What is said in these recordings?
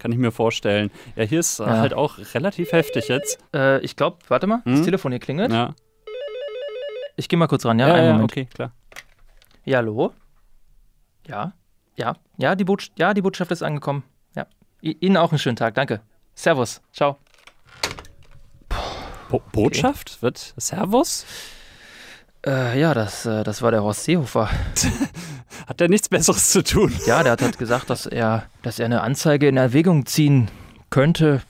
kann ich mir vorstellen. Ja, hier ist ja. halt auch relativ heftig jetzt. Äh, ich glaube, warte mal, hm? das Telefon hier klingelt. Ja. Ich gehe mal kurz ran, ja? Ja, ja okay, klar. Ja, hallo? Ja, ja, ja die, ja, die Botschaft ist angekommen. Ja. Ihnen auch einen schönen Tag, danke. Servus, ciao. Bo Botschaft? Okay. Wird Servus? Äh, ja, das, äh, das war der Horst Seehofer. hat der nichts Besseres zu tun? Ja, der hat halt gesagt, dass er, dass er eine Anzeige in Erwägung ziehen könnte,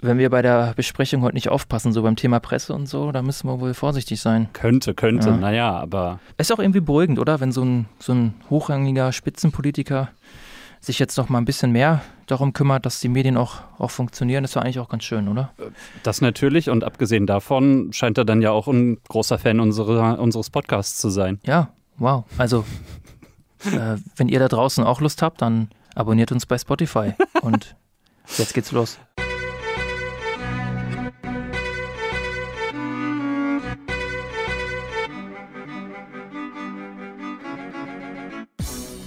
wenn wir bei der Besprechung heute nicht aufpassen, so beim Thema Presse und so, da müssen wir wohl vorsichtig sein. Könnte, könnte, ja. naja, aber. Ist auch irgendwie beruhigend, oder? Wenn so ein, so ein hochrangiger Spitzenpolitiker sich jetzt noch mal ein bisschen mehr darum kümmert, dass die Medien auch, auch funktionieren, ist ja eigentlich auch ganz schön, oder? Das natürlich und abgesehen davon scheint er dann ja auch ein großer Fan unserer, unseres Podcasts zu sein. Ja, wow. Also, äh, wenn ihr da draußen auch Lust habt, dann abonniert uns bei Spotify und jetzt geht's los.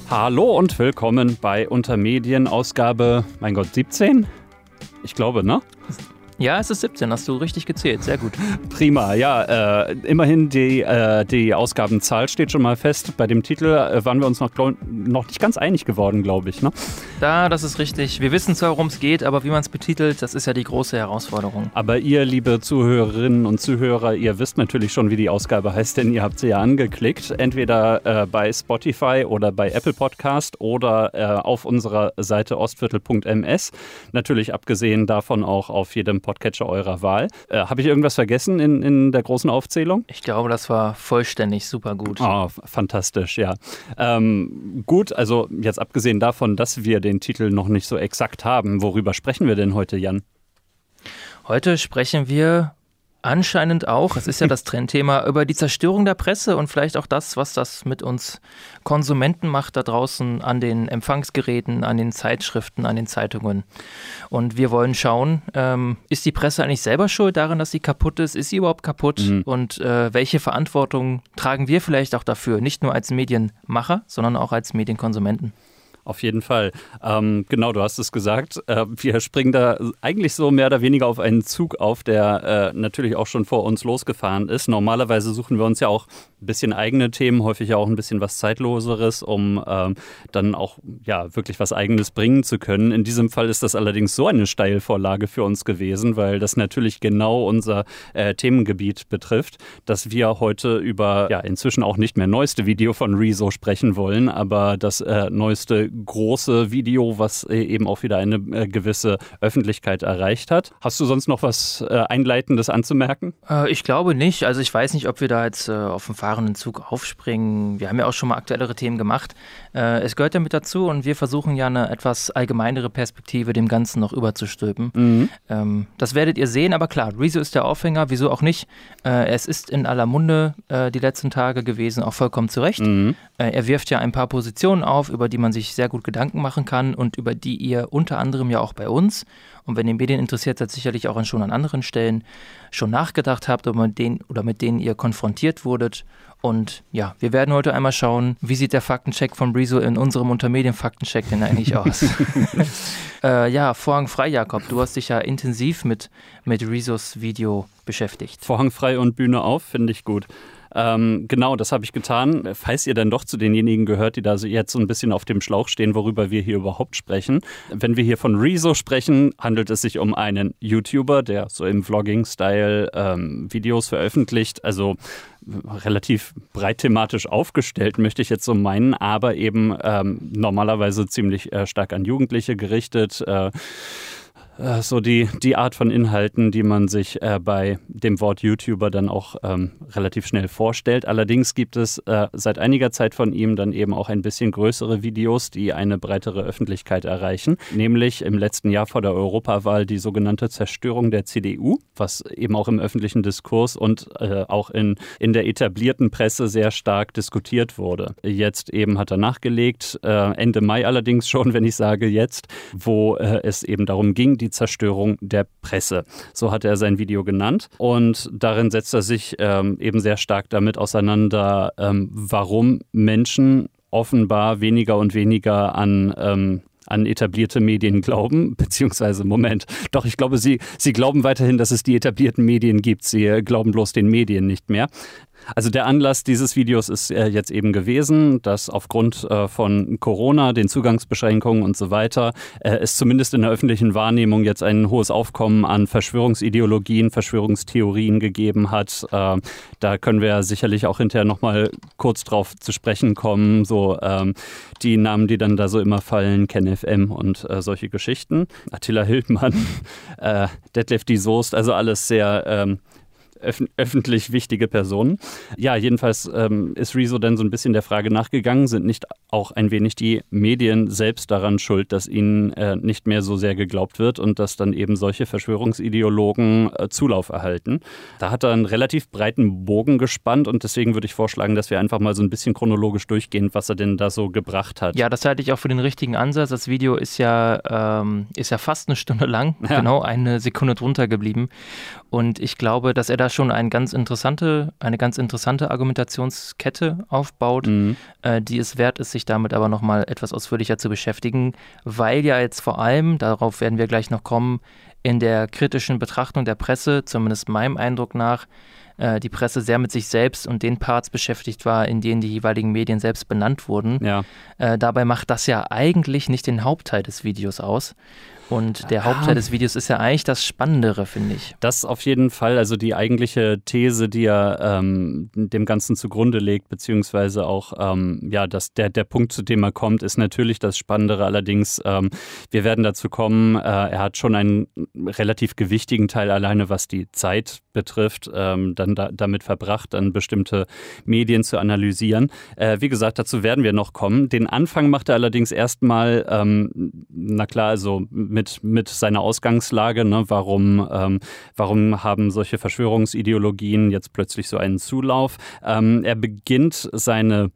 Hallo und willkommen bei Untermedien Ausgabe, mein Gott, 17? Ich glaube, ne? Ja, es ist 17, hast du richtig gezählt, sehr gut. Prima, ja, äh, immerhin die, äh, die Ausgabenzahl steht schon mal fest. Bei dem Titel äh, waren wir uns noch, noch nicht ganz einig geworden, glaube ich. Ne? Da, das ist richtig. Wir wissen zwar, worum es geht, aber wie man es betitelt, das ist ja die große Herausforderung. Aber ihr, liebe Zuhörerinnen und Zuhörer, ihr wisst natürlich schon, wie die Ausgabe heißt, denn ihr habt sie ja angeklickt. Entweder äh, bei Spotify oder bei Apple Podcast oder äh, auf unserer Seite ostviertel.ms. Natürlich abgesehen davon auch auf jedem Podcatcher eurer Wahl. Äh, Habe ich irgendwas vergessen in, in der großen Aufzählung? Ich glaube, das war vollständig super gut. Oh, fantastisch, ja. Ähm, gut, also jetzt abgesehen davon, dass wir den Titel noch nicht so exakt haben, worüber sprechen wir denn heute, Jan? Heute sprechen wir anscheinend auch, es ist ja das Trendthema, über die Zerstörung der Presse und vielleicht auch das, was das mit uns Konsumenten macht da draußen an den Empfangsgeräten, an den Zeitschriften, an den Zeitungen. Und wir wollen schauen, ähm, ist die Presse eigentlich selber schuld daran, dass sie kaputt ist? Ist sie überhaupt kaputt? Mhm. Und äh, welche Verantwortung tragen wir vielleicht auch dafür? Nicht nur als Medienmacher, sondern auch als Medienkonsumenten. Auf jeden Fall. Ähm, genau, du hast es gesagt. Äh, wir springen da eigentlich so mehr oder weniger auf einen Zug auf, der äh, natürlich auch schon vor uns losgefahren ist. Normalerweise suchen wir uns ja auch ein bisschen eigene Themen, häufig auch ein bisschen was Zeitloseres, um ähm, dann auch ja wirklich was Eigenes bringen zu können. In diesem Fall ist das allerdings so eine Steilvorlage für uns gewesen, weil das natürlich genau unser äh, Themengebiet betrifft, dass wir heute über ja inzwischen auch nicht mehr neueste Video von Rezo sprechen wollen, aber das äh, neueste große Video, was äh, eben auch wieder eine äh, gewisse Öffentlichkeit erreicht hat. Hast du sonst noch was äh, Einleitendes anzumerken? ich glaube nicht. Also ich weiß nicht, ob wir da jetzt auf dem fahrenden Zug aufspringen. Wir haben ja auch schon mal aktuellere Themen gemacht. es gehört ja mit dazu und wir versuchen ja eine etwas allgemeinere Perspektive dem Ganzen noch überzustülpen. Mhm. Ähm, das werdet ihr sehen, aber klar, Rezo ist der Aufhänger, wieso auch nicht. es ist in aller Munde die letzten Tage gewesen, auch vollkommen zu Recht. Mhm. er wirft ja ein paar Positionen auf, über die man sich sehr sehr gut Gedanken machen kann und über die ihr unter anderem ja auch bei uns und wenn ihr Medien interessiert seid, sicherlich auch schon an anderen Stellen schon nachgedacht habt oder mit denen, oder mit denen ihr konfrontiert wurdet. Und ja, wir werden heute einmal schauen, wie sieht der Faktencheck von Brizo in unserem Untermedien-Faktencheck denn eigentlich aus? äh, ja, Vorhang frei, Jakob. Du hast dich ja intensiv mit, mit Rezos Video beschäftigt. Vorhang frei und Bühne auf, finde ich gut. Ähm, genau, das habe ich getan. Falls ihr dann doch zu denjenigen gehört, die da so jetzt so ein bisschen auf dem Schlauch stehen, worüber wir hier überhaupt sprechen. Wenn wir hier von Rezo sprechen, handelt es sich um einen YouTuber, der so im Vlogging-Style ähm, Videos veröffentlicht. Also relativ breit thematisch aufgestellt, möchte ich jetzt so meinen, aber eben ähm, normalerweise ziemlich äh, stark an Jugendliche gerichtet. Äh, äh, so die, die Art von Inhalten, die man sich äh, bei dem Wort YouTuber dann auch ähm, relativ schnell vorstellt. Allerdings gibt es äh, seit einiger Zeit von ihm dann eben auch ein bisschen größere Videos, die eine breitere Öffentlichkeit erreichen. Nämlich im letzten Jahr vor der Europawahl die sogenannte Zerstörung der CDU, was eben auch im öffentlichen Diskurs und äh, auch in, in der etablierten Presse sehr stark diskutiert wurde. Jetzt eben hat er nachgelegt, äh, Ende Mai allerdings schon, wenn ich sage jetzt, wo äh, es eben darum ging, die Zerstörung der Presse. So hat er sein Video genannt. Und darin setzt er sich ähm, eben sehr stark damit auseinander, ähm, warum Menschen offenbar weniger und weniger an ähm, an etablierte Medien glauben, beziehungsweise Moment, doch ich glaube, sie, sie glauben weiterhin, dass es die etablierten Medien gibt. Sie glauben bloß den Medien nicht mehr. Also der Anlass dieses Videos ist äh, jetzt eben gewesen, dass aufgrund äh, von Corona, den Zugangsbeschränkungen und so weiter, äh, es zumindest in der öffentlichen Wahrnehmung jetzt ein hohes Aufkommen an Verschwörungsideologien, Verschwörungstheorien gegeben hat. Da können wir sicherlich auch hinterher nochmal kurz drauf zu sprechen kommen. So ähm, die Namen, die dann da so immer fallen, KenFM und solche Geschichten. Attila Hildmann, Detlef die Soest, also alles sehr ähm, öf öffentlich wichtige Personen. Ja, jedenfalls ähm, ist Rezo dann so ein bisschen der Frage nachgegangen, sind nicht auch ein wenig die Medien selbst daran schuld, dass ihnen äh, nicht mehr so sehr geglaubt wird und dass dann eben solche Verschwörungsideologen äh, Zulauf erhalten. Da hat er einen relativ breiten Bogen gespannt und deswegen würde ich vorschlagen, dass wir einfach mal so ein bisschen chronologisch durchgehen, was er denn da so gebracht hat. Ja, das halte ich auch für den richtigen Ansatz. Das Video ist ja, ähm, ist ja fast eine Stunde lang, ja. genau eine Sekunde drunter geblieben. Und ich glaube, dass er da schon eine ganz interessante, eine ganz interessante Argumentationskette aufbaut, mhm. äh, die es wert ist, sich damit aber nochmal etwas ausführlicher zu beschäftigen, weil ja jetzt vor allem, darauf werden wir gleich noch kommen, in der kritischen Betrachtung der Presse, zumindest meinem Eindruck nach, äh, die Presse sehr mit sich selbst und den Parts beschäftigt war, in denen die jeweiligen Medien selbst benannt wurden. Ja. Äh, dabei macht das ja eigentlich nicht den Hauptteil des Videos aus. Und der Hauptteil des Videos ist ja eigentlich das Spannendere, finde ich. Das auf jeden Fall. Also die eigentliche These, die er ähm, dem Ganzen zugrunde legt, beziehungsweise auch ähm, ja, das, der, der Punkt, zu dem er kommt, ist natürlich das Spannendere. Allerdings, ähm, wir werden dazu kommen, äh, er hat schon einen relativ gewichtigen Teil alleine, was die Zeit betrifft, ähm, dann da, damit verbracht, dann bestimmte Medien zu analysieren. Äh, wie gesagt, dazu werden wir noch kommen. Den Anfang macht er allerdings erstmal, ähm, na klar, also mit, mit seiner Ausgangslage. Ne? Warum, ähm, warum haben solche Verschwörungsideologien jetzt plötzlich so einen Zulauf? Ähm, er beginnt seine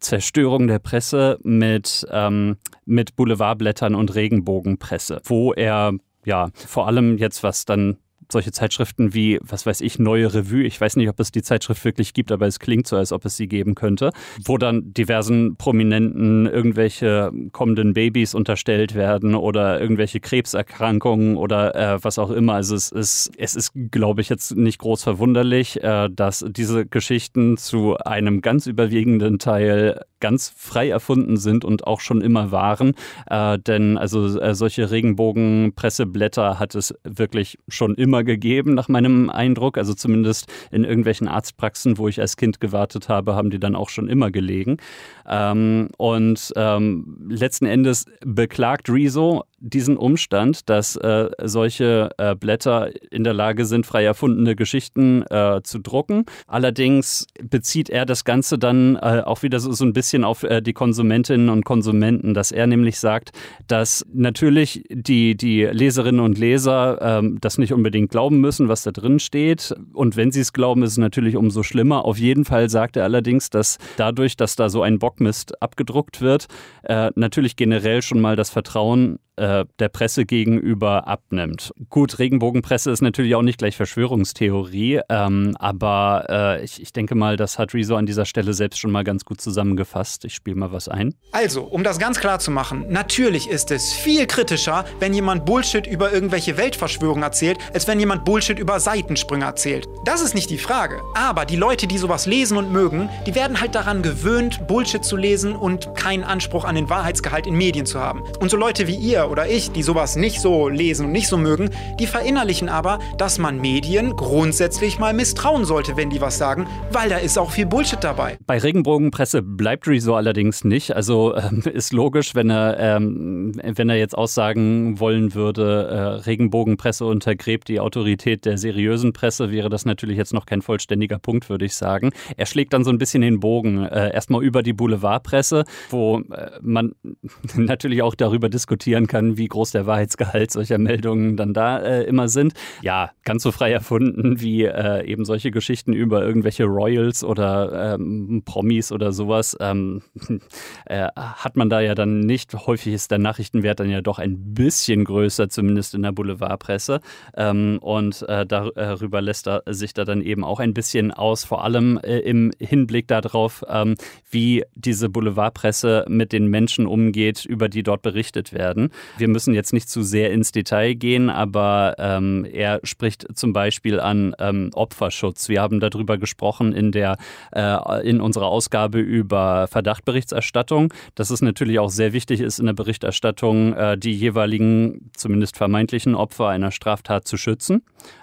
Zerstörung der Presse mit, ähm, mit Boulevardblättern und Regenbogenpresse, wo er ja vor allem jetzt, was dann solche Zeitschriften wie, was weiß ich, Neue Revue, ich weiß nicht, ob es die Zeitschrift wirklich gibt, aber es klingt so, als ob es sie geben könnte, wo dann diversen Prominenten irgendwelche kommenden Babys unterstellt werden oder irgendwelche Krebserkrankungen oder äh, was auch immer. Also es ist, es ist, glaube ich, jetzt nicht groß verwunderlich, äh, dass diese Geschichten zu einem ganz überwiegenden Teil ganz frei erfunden sind und auch schon immer waren. Äh, denn also äh, solche Regenbogenpresseblätter hat es wirklich schon immer gegeben, nach meinem Eindruck. Also zumindest in irgendwelchen Arztpraxen, wo ich als Kind gewartet habe, haben die dann auch schon immer gelegen. Ähm, und ähm, letzten Endes beklagt Rezo diesen Umstand, dass äh, solche äh, Blätter in der Lage sind, frei erfundene Geschichten äh, zu drucken. Allerdings bezieht er das Ganze dann äh, auch wieder so, so ein bisschen auf äh, die Konsumentinnen und Konsumenten, dass er nämlich sagt, dass natürlich die, die Leserinnen und Leser ähm, das nicht unbedingt glauben müssen, was da drin steht. Und wenn sie es glauben, ist es natürlich umso schlimmer. Auf jeden Fall sagt er allerdings, dass dadurch, dass da so ein Bockmist abgedruckt wird, äh, natürlich generell schon mal das Vertrauen äh, der Presse gegenüber abnimmt. Gut, Regenbogenpresse ist natürlich auch nicht gleich Verschwörungstheorie, ähm, aber äh, ich, ich, denke mal, das hat Rezo an dieser Stelle selbst schon mal ganz gut zusammengefasst. Ich spiele mal was ein. Also, um das ganz klar zu machen, natürlich ist es viel kritischer, wenn jemand Bullshit über irgendwelche Weltverschwörungen erzählt, als wenn jemand Bullshit über Seitensprünge erzählt. Das ist nicht die Frage. Aber die Leute, die sowas lesen und mögen, die werden halt daran gewöhnt, Bullshit zu lesen und keinen Anspruch an den Wahrheitsgehalt in Medien zu haben. Und so Leute wie ihr oder ich, die sowas nicht so lesen und nicht so mögen, die verinnerlichen aber, dass man Medien grundsätzlich mal misstrauen sollte, wenn die was sagen, weil da ist auch viel Bullshit dabei. Bei Regenbogenpresse bleibt Rezo allerdings nicht. Also ähm, ist logisch, wenn er, ähm, wenn er jetzt aussagen wollen würde, äh, Regenbogenpresse untergräbt die Autorität der seriösen Presse, wäre das natürlich jetzt noch kein vollständiger Punkt, würde ich sagen. Er schlägt dann so ein bisschen den Bogen. Äh, erstmal über die Boulevardpresse, wo äh, man natürlich auch darüber diskutieren kann, kann, wie groß der Wahrheitsgehalt solcher Meldungen dann da äh, immer sind. Ja, ganz so frei erfunden wie äh, eben solche Geschichten über irgendwelche Royals oder ähm, Promis oder sowas, ähm, äh, hat man da ja dann nicht. Häufig ist der Nachrichtenwert dann ja doch ein bisschen größer, zumindest in der Boulevardpresse. Ähm, und äh, darüber lässt er sich da dann eben auch ein bisschen aus, vor allem äh, im Hinblick darauf, ähm, wie diese Boulevardpresse mit den Menschen umgeht, über die dort berichtet werden. Wir müssen jetzt nicht zu sehr ins Detail gehen, aber ähm, er spricht zum Beispiel an ähm, Opferschutz. Wir haben darüber gesprochen in der äh, in unserer Ausgabe über Verdachtberichterstattung, dass es natürlich auch sehr wichtig ist in der Berichterstattung, äh, die jeweiligen, zumindest vermeintlichen Opfer einer Straftat zu schützen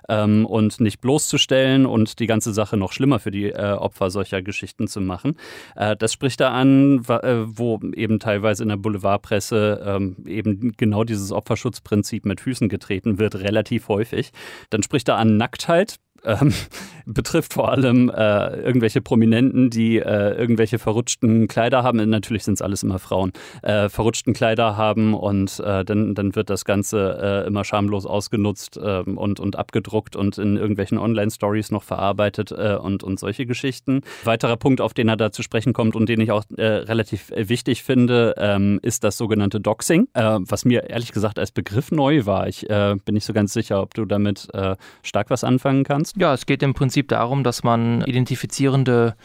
ähm, und nicht bloßzustellen und die ganze Sache noch schlimmer für die äh, Opfer solcher Geschichten zu machen. Äh, das spricht da an, äh, wo eben teilweise in der Boulevardpresse ähm, eben genau dieses Opferschutzprinzip mit Füßen getreten wird, relativ häufig. Dann spricht er an Nacktheit ähm, betrifft vor allem äh, irgendwelche Prominenten, die äh, irgendwelche verrutschten Kleider haben. Natürlich sind es alles immer Frauen. Äh, verrutschten Kleider haben und äh, dann, dann wird das Ganze äh, immer schamlos ausgenutzt ähm, und, und abgedruckt und in irgendwelchen Online-Stories noch verarbeitet äh, und, und solche Geschichten. Weiterer Punkt, auf den er da zu sprechen kommt und den ich auch relativ wichtig finde, ähm, ist das sogenannte Doxing, was mir ehrlich gesagt als Begriff neu war. Ich bin nicht so ganz sicher, ob du damit stark was anfangen kannst kannst? Ja, es geht im Prinzip darum, dass man identifizierende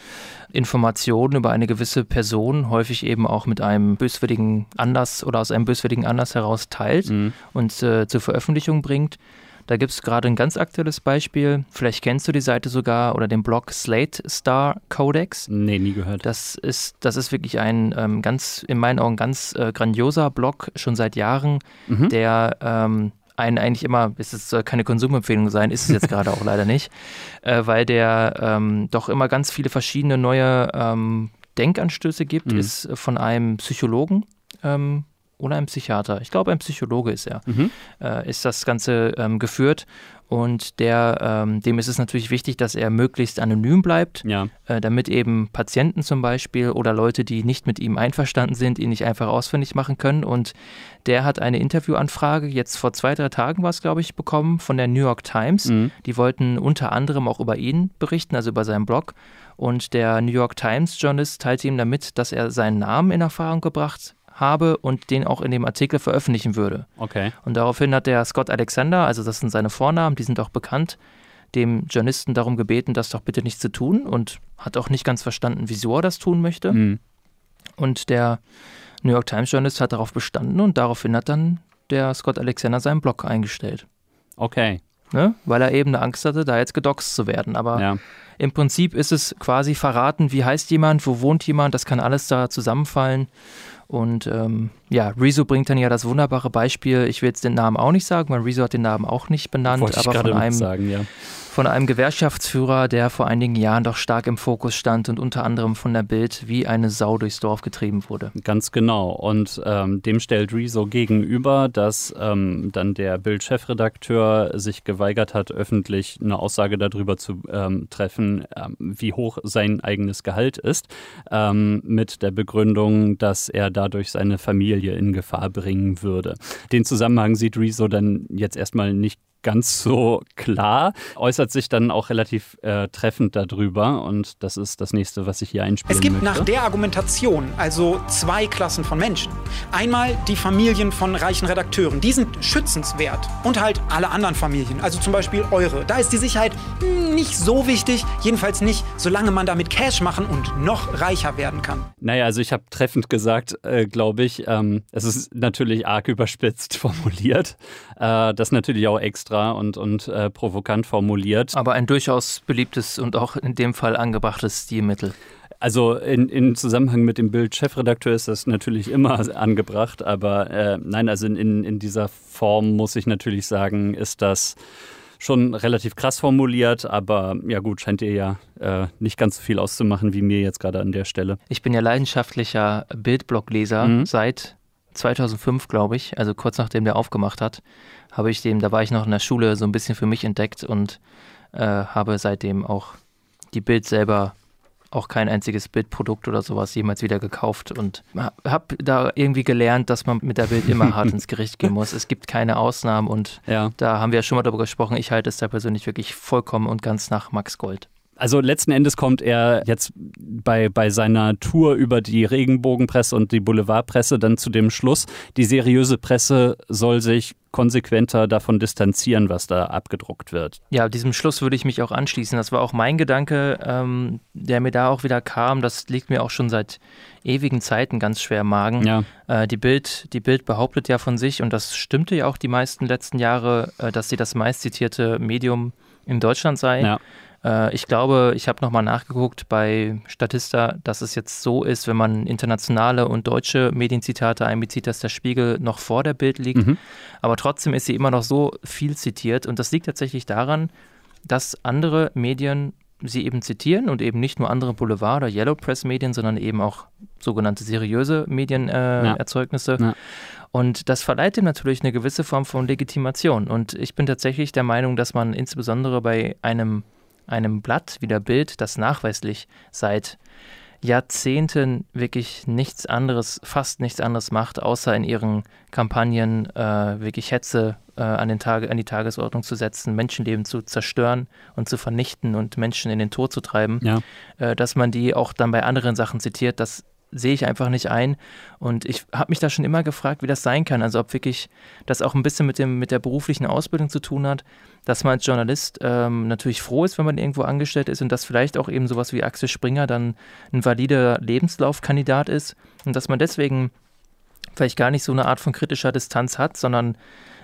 Informationen über eine gewisse Person häufig eben auch mit einem böswilligen Anlass oder aus einem böswilligen Anlass heraus teilt mhm. und äh, zur Veröffentlichung bringt. Da gibt es gerade ein ganz aktuelles Beispiel. Vielleicht kennst du die Seite sogar oder den Blog Slate Star Codex. Nee, nie gehört. Das ist, das ist wirklich ein ähm, ganz, in meinen Augen ganz äh, grandioser Blog, schon seit Jahren, mhm. der ähm, einen eigentlich immer, es soll keine Konsumempfehlung sein, ist es jetzt gerade auch leider nicht, äh, weil der ähm, doch immer ganz viele verschiedene neue ähm, Denkanstöße gibt, mhm. ist von einem Psychologen ähm, oder einem Psychiater, ich glaube ein Psychologe ist er, mhm. äh, ist das Ganze ähm, geführt und der, ähm, dem ist es natürlich wichtig, dass er möglichst anonym bleibt, ja. äh, damit eben Patienten zum Beispiel oder Leute, die nicht mit ihm einverstanden sind, ihn nicht einfach ausfindig machen können. Und der hat eine Interviewanfrage, jetzt vor zwei, drei Tagen war es, glaube ich, bekommen von der New York Times. Mhm. Die wollten unter anderem auch über ihn berichten, also über seinen Blog. Und der New York Times-Journalist teilte ihm damit, dass er seinen Namen in Erfahrung gebracht habe und den auch in dem Artikel veröffentlichen würde. Okay. Und daraufhin hat der Scott Alexander, also das sind seine Vornamen, die sind auch bekannt, dem Journalisten darum gebeten, das doch bitte nicht zu tun und hat auch nicht ganz verstanden, wieso er das tun möchte. Mhm. Und der New York Times Journalist hat darauf bestanden und daraufhin hat dann der Scott Alexander seinen Blog eingestellt. Okay. Ne? Weil er eben eine Angst hatte, da jetzt gedoxt zu werden. Aber ja. im Prinzip ist es quasi verraten, wie heißt jemand, wo wohnt jemand, das kann alles da zusammenfallen. Und ähm, ja, Rezo bringt dann ja das wunderbare Beispiel, ich will jetzt den Namen auch nicht sagen, weil Rezo hat den Namen auch nicht benannt, aber von einem, sagen, ja von einem Gewerkschaftsführer, der vor einigen Jahren doch stark im Fokus stand und unter anderem von der Bild wie eine Sau durchs Dorf getrieben wurde. Ganz genau. Und ähm, dem stellt Rezo gegenüber, dass ähm, dann der Bild-Chefredakteur sich geweigert hat, öffentlich eine Aussage darüber zu ähm, treffen, ähm, wie hoch sein eigenes Gehalt ist, ähm, mit der Begründung, dass er dadurch seine Familie in Gefahr bringen würde. Den Zusammenhang sieht Rezo dann jetzt erstmal nicht ganz so klar, äußert sich dann auch relativ äh, treffend darüber und das ist das nächste, was ich hier einspielen Es gibt möchte. nach der Argumentation also zwei Klassen von Menschen. Einmal die Familien von reichen Redakteuren, die sind schützenswert und halt alle anderen Familien, also zum Beispiel eure. Da ist die Sicherheit nicht so wichtig, jedenfalls nicht, solange man damit Cash machen und noch reicher werden kann. Naja, also ich habe treffend gesagt, äh, glaube ich, ähm, es ist natürlich arg überspitzt formuliert, äh, das natürlich auch extra und, und äh, provokant formuliert. Aber ein durchaus beliebtes und auch in dem Fall angebrachtes Stilmittel. Also in, in Zusammenhang mit dem Bild Chefredakteur ist das natürlich immer angebracht, aber äh, nein, also in, in dieser Form muss ich natürlich sagen, ist das schon relativ krass formuliert, aber ja gut, scheint ihr ja äh, nicht ganz so viel auszumachen wie mir jetzt gerade an der Stelle. Ich bin ja leidenschaftlicher Bildblogleser mhm. seit 2005, glaube ich, also kurz nachdem der aufgemacht hat habe ich dem, da war ich noch in der Schule, so ein bisschen für mich entdeckt und äh, habe seitdem auch die Bild selber auch kein einziges Bildprodukt oder sowas jemals wieder gekauft und habe da irgendwie gelernt, dass man mit der Bild immer hart ins Gericht gehen muss. Es gibt keine Ausnahmen und ja. da haben wir ja schon mal darüber gesprochen. Ich halte es da persönlich wirklich vollkommen und ganz nach Max Gold. Also letzten Endes kommt er jetzt bei, bei seiner Tour über die Regenbogenpresse und die Boulevardpresse dann zu dem Schluss, die seriöse Presse soll sich konsequenter davon distanzieren, was da abgedruckt wird. Ja, diesem Schluss würde ich mich auch anschließen. Das war auch mein Gedanke, ähm, der mir da auch wieder kam. Das liegt mir auch schon seit ewigen Zeiten ganz schwer im Magen. Ja. Äh, die, Bild, die Bild behauptet ja von sich, und das stimmte ja auch die meisten letzten Jahre, äh, dass sie das meistzitierte Medium in Deutschland sei. Ja. Äh, ich glaube, ich habe nochmal nachgeguckt bei Statista, dass es jetzt so ist, wenn man internationale und deutsche Medienzitate einbezieht, dass der Spiegel noch vor der Bild liegt. Mhm. Aber trotzdem ist sie immer noch so viel zitiert. Und das liegt tatsächlich daran, dass andere Medien sie eben zitieren und eben nicht nur andere Boulevard- oder Yellow Press-Medien, sondern eben auch sogenannte seriöse Medienerzeugnisse. Äh, ja. ja. Und das verleiht ihm natürlich eine gewisse Form von Legitimation. Und ich bin tatsächlich der Meinung, dass man insbesondere bei einem einem Blatt wie der Bild, das nachweislich seit Jahrzehnten wirklich nichts anderes, fast nichts anderes macht, außer in ihren Kampagnen äh, wirklich Hetze äh, an, den Tage, an die Tagesordnung zu setzen, Menschenleben zu zerstören und zu vernichten und Menschen in den Tod zu treiben, ja. äh, dass man die auch dann bei anderen Sachen zitiert, das sehe ich einfach nicht ein. Und ich habe mich da schon immer gefragt, wie das sein kann. Also ob wirklich das auch ein bisschen mit, dem, mit der beruflichen Ausbildung zu tun hat, dass man als Journalist ähm, natürlich froh ist, wenn man irgendwo angestellt ist und dass vielleicht auch eben sowas wie Axel Springer dann ein valider Lebenslaufkandidat ist und dass man deswegen vielleicht gar nicht so eine Art von kritischer Distanz hat, sondern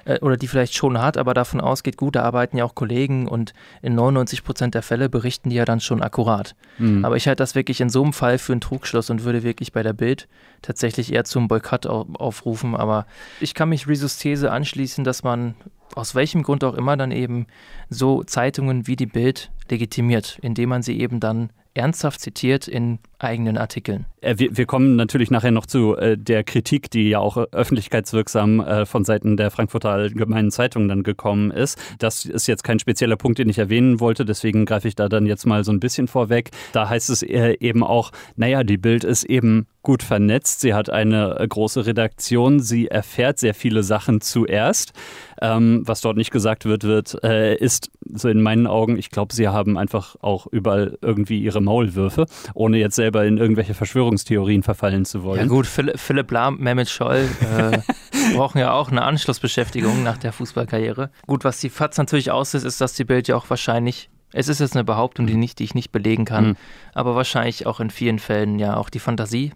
äh, oder die vielleicht schon hat, aber davon ausgeht, gut, da arbeiten ja auch Kollegen und in 99 Prozent der Fälle berichten die ja dann schon akkurat. Mhm. Aber ich halte das wirklich in so einem Fall für einen Trugschluss und würde wirklich bei der Bild tatsächlich eher zum Boykott aufrufen. Aber ich kann mich Risus These anschließen, dass man aus welchem Grund auch immer dann eben so Zeitungen wie die Bild legitimiert, indem man sie eben dann ernsthaft zitiert in eigenen Artikeln. Äh, wir, wir, kommen natürlich nachher noch zu äh, der Kritik, die ja auch öffentlichkeitswirksam äh, von Seiten der Frankfurter Allgemeinen Zeitung dann gekommen ist. Das ist jetzt kein spezieller Punkt, den ich erwähnen wollte, deswegen greife ich da dann jetzt mal so ein bisschen vorweg. Da heißt es äh, eben auch, naja, die Bild ist eben gut vernetzt, sie hat eine äh, große Redaktion, sie erfährt sehr viele Sachen zuerst. Ähm, was dort nicht gesagt wird, wird, äh, ist so in meinen Augen, ich glaube, sie haben einfach auch überall irgendwie ihre Maulwürfe, ohne jetzt selber in irgendwelche Verschwörungstheorien verfallen zu wollen. Ja gut, Philipp, Philipp Lahm, Mehmet Scholl äh, brauchen ja auch eine Anschlussbeschäftigung nach der Fußballkarriere. Gut, was die FAZ natürlich aussieht, ist, dass die Bild ja auch wahrscheinlich es ist jetzt eine Behauptung, die, nicht, die ich nicht belegen kann, mhm. aber wahrscheinlich auch in vielen Fällen ja auch die Fantasie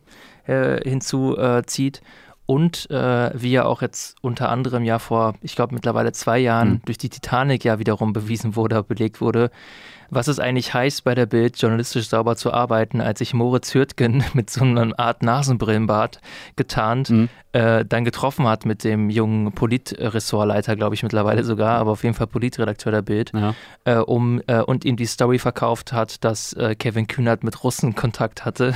äh, hinzuzieht. Und äh, wie ja auch jetzt unter anderem ja vor, ich glaube mittlerweile zwei Jahren mhm. durch die Titanic ja wiederum bewiesen wurde, belegt wurde, was es eigentlich heißt, bei der Bild journalistisch sauber zu arbeiten, als ich Moritz Hürtgen mit so einer Art Nasenbrillenbart getarnt mhm. äh, dann getroffen hat mit dem jungen Politressortleiter, glaube ich mittlerweile sogar, aber auf jeden Fall Politredakteur der Bild, ja. äh, um, äh, und ihm die Story verkauft hat, dass äh, Kevin Kühnert mit Russen Kontakt hatte.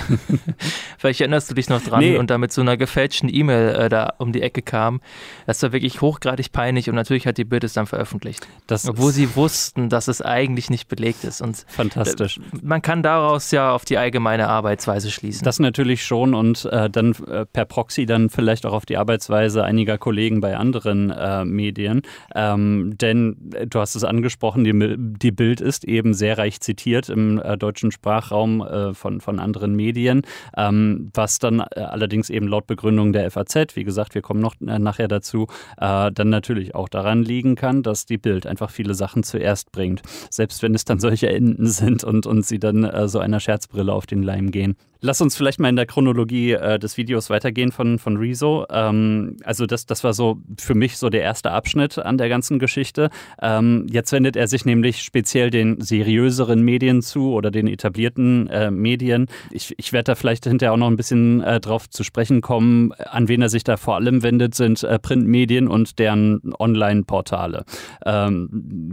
Vielleicht erinnerst du dich noch dran nee. und da mit so einer gefälschten E-Mail äh, da um die Ecke kam. Das war wirklich hochgradig peinlich und natürlich hat die Bild es dann veröffentlicht. Das Obwohl sie wussten, dass es eigentlich nicht belegt ist ist. Und Fantastisch. Man kann daraus ja auf die allgemeine Arbeitsweise schließen. Das natürlich schon und äh, dann äh, per Proxy dann vielleicht auch auf die Arbeitsweise einiger Kollegen bei anderen äh, Medien. Ähm, denn äh, du hast es angesprochen, die, die Bild ist eben sehr reich zitiert im äh, deutschen Sprachraum äh, von, von anderen Medien, ähm, was dann allerdings eben laut Begründung der FAZ, wie gesagt, wir kommen noch nachher dazu, dann natürlich auch daran liegen kann, dass die Bild einfach viele Sachen zuerst bringt. Selbst wenn es dann solche solche Enden sind und, und sie dann äh, so einer Scherzbrille auf den Leim gehen. Lass uns vielleicht mal in der Chronologie äh, des Videos weitergehen von, von Rezo. Ähm, also das, das war so für mich so der erste Abschnitt an der ganzen Geschichte. Ähm, jetzt wendet er sich nämlich speziell den seriöseren Medien zu oder den etablierten äh, Medien. Ich, ich werde da vielleicht hinterher auch noch ein bisschen äh, drauf zu sprechen kommen. An wen er sich da vor allem wendet, sind äh, Printmedien und deren Online-Portale. Ähm,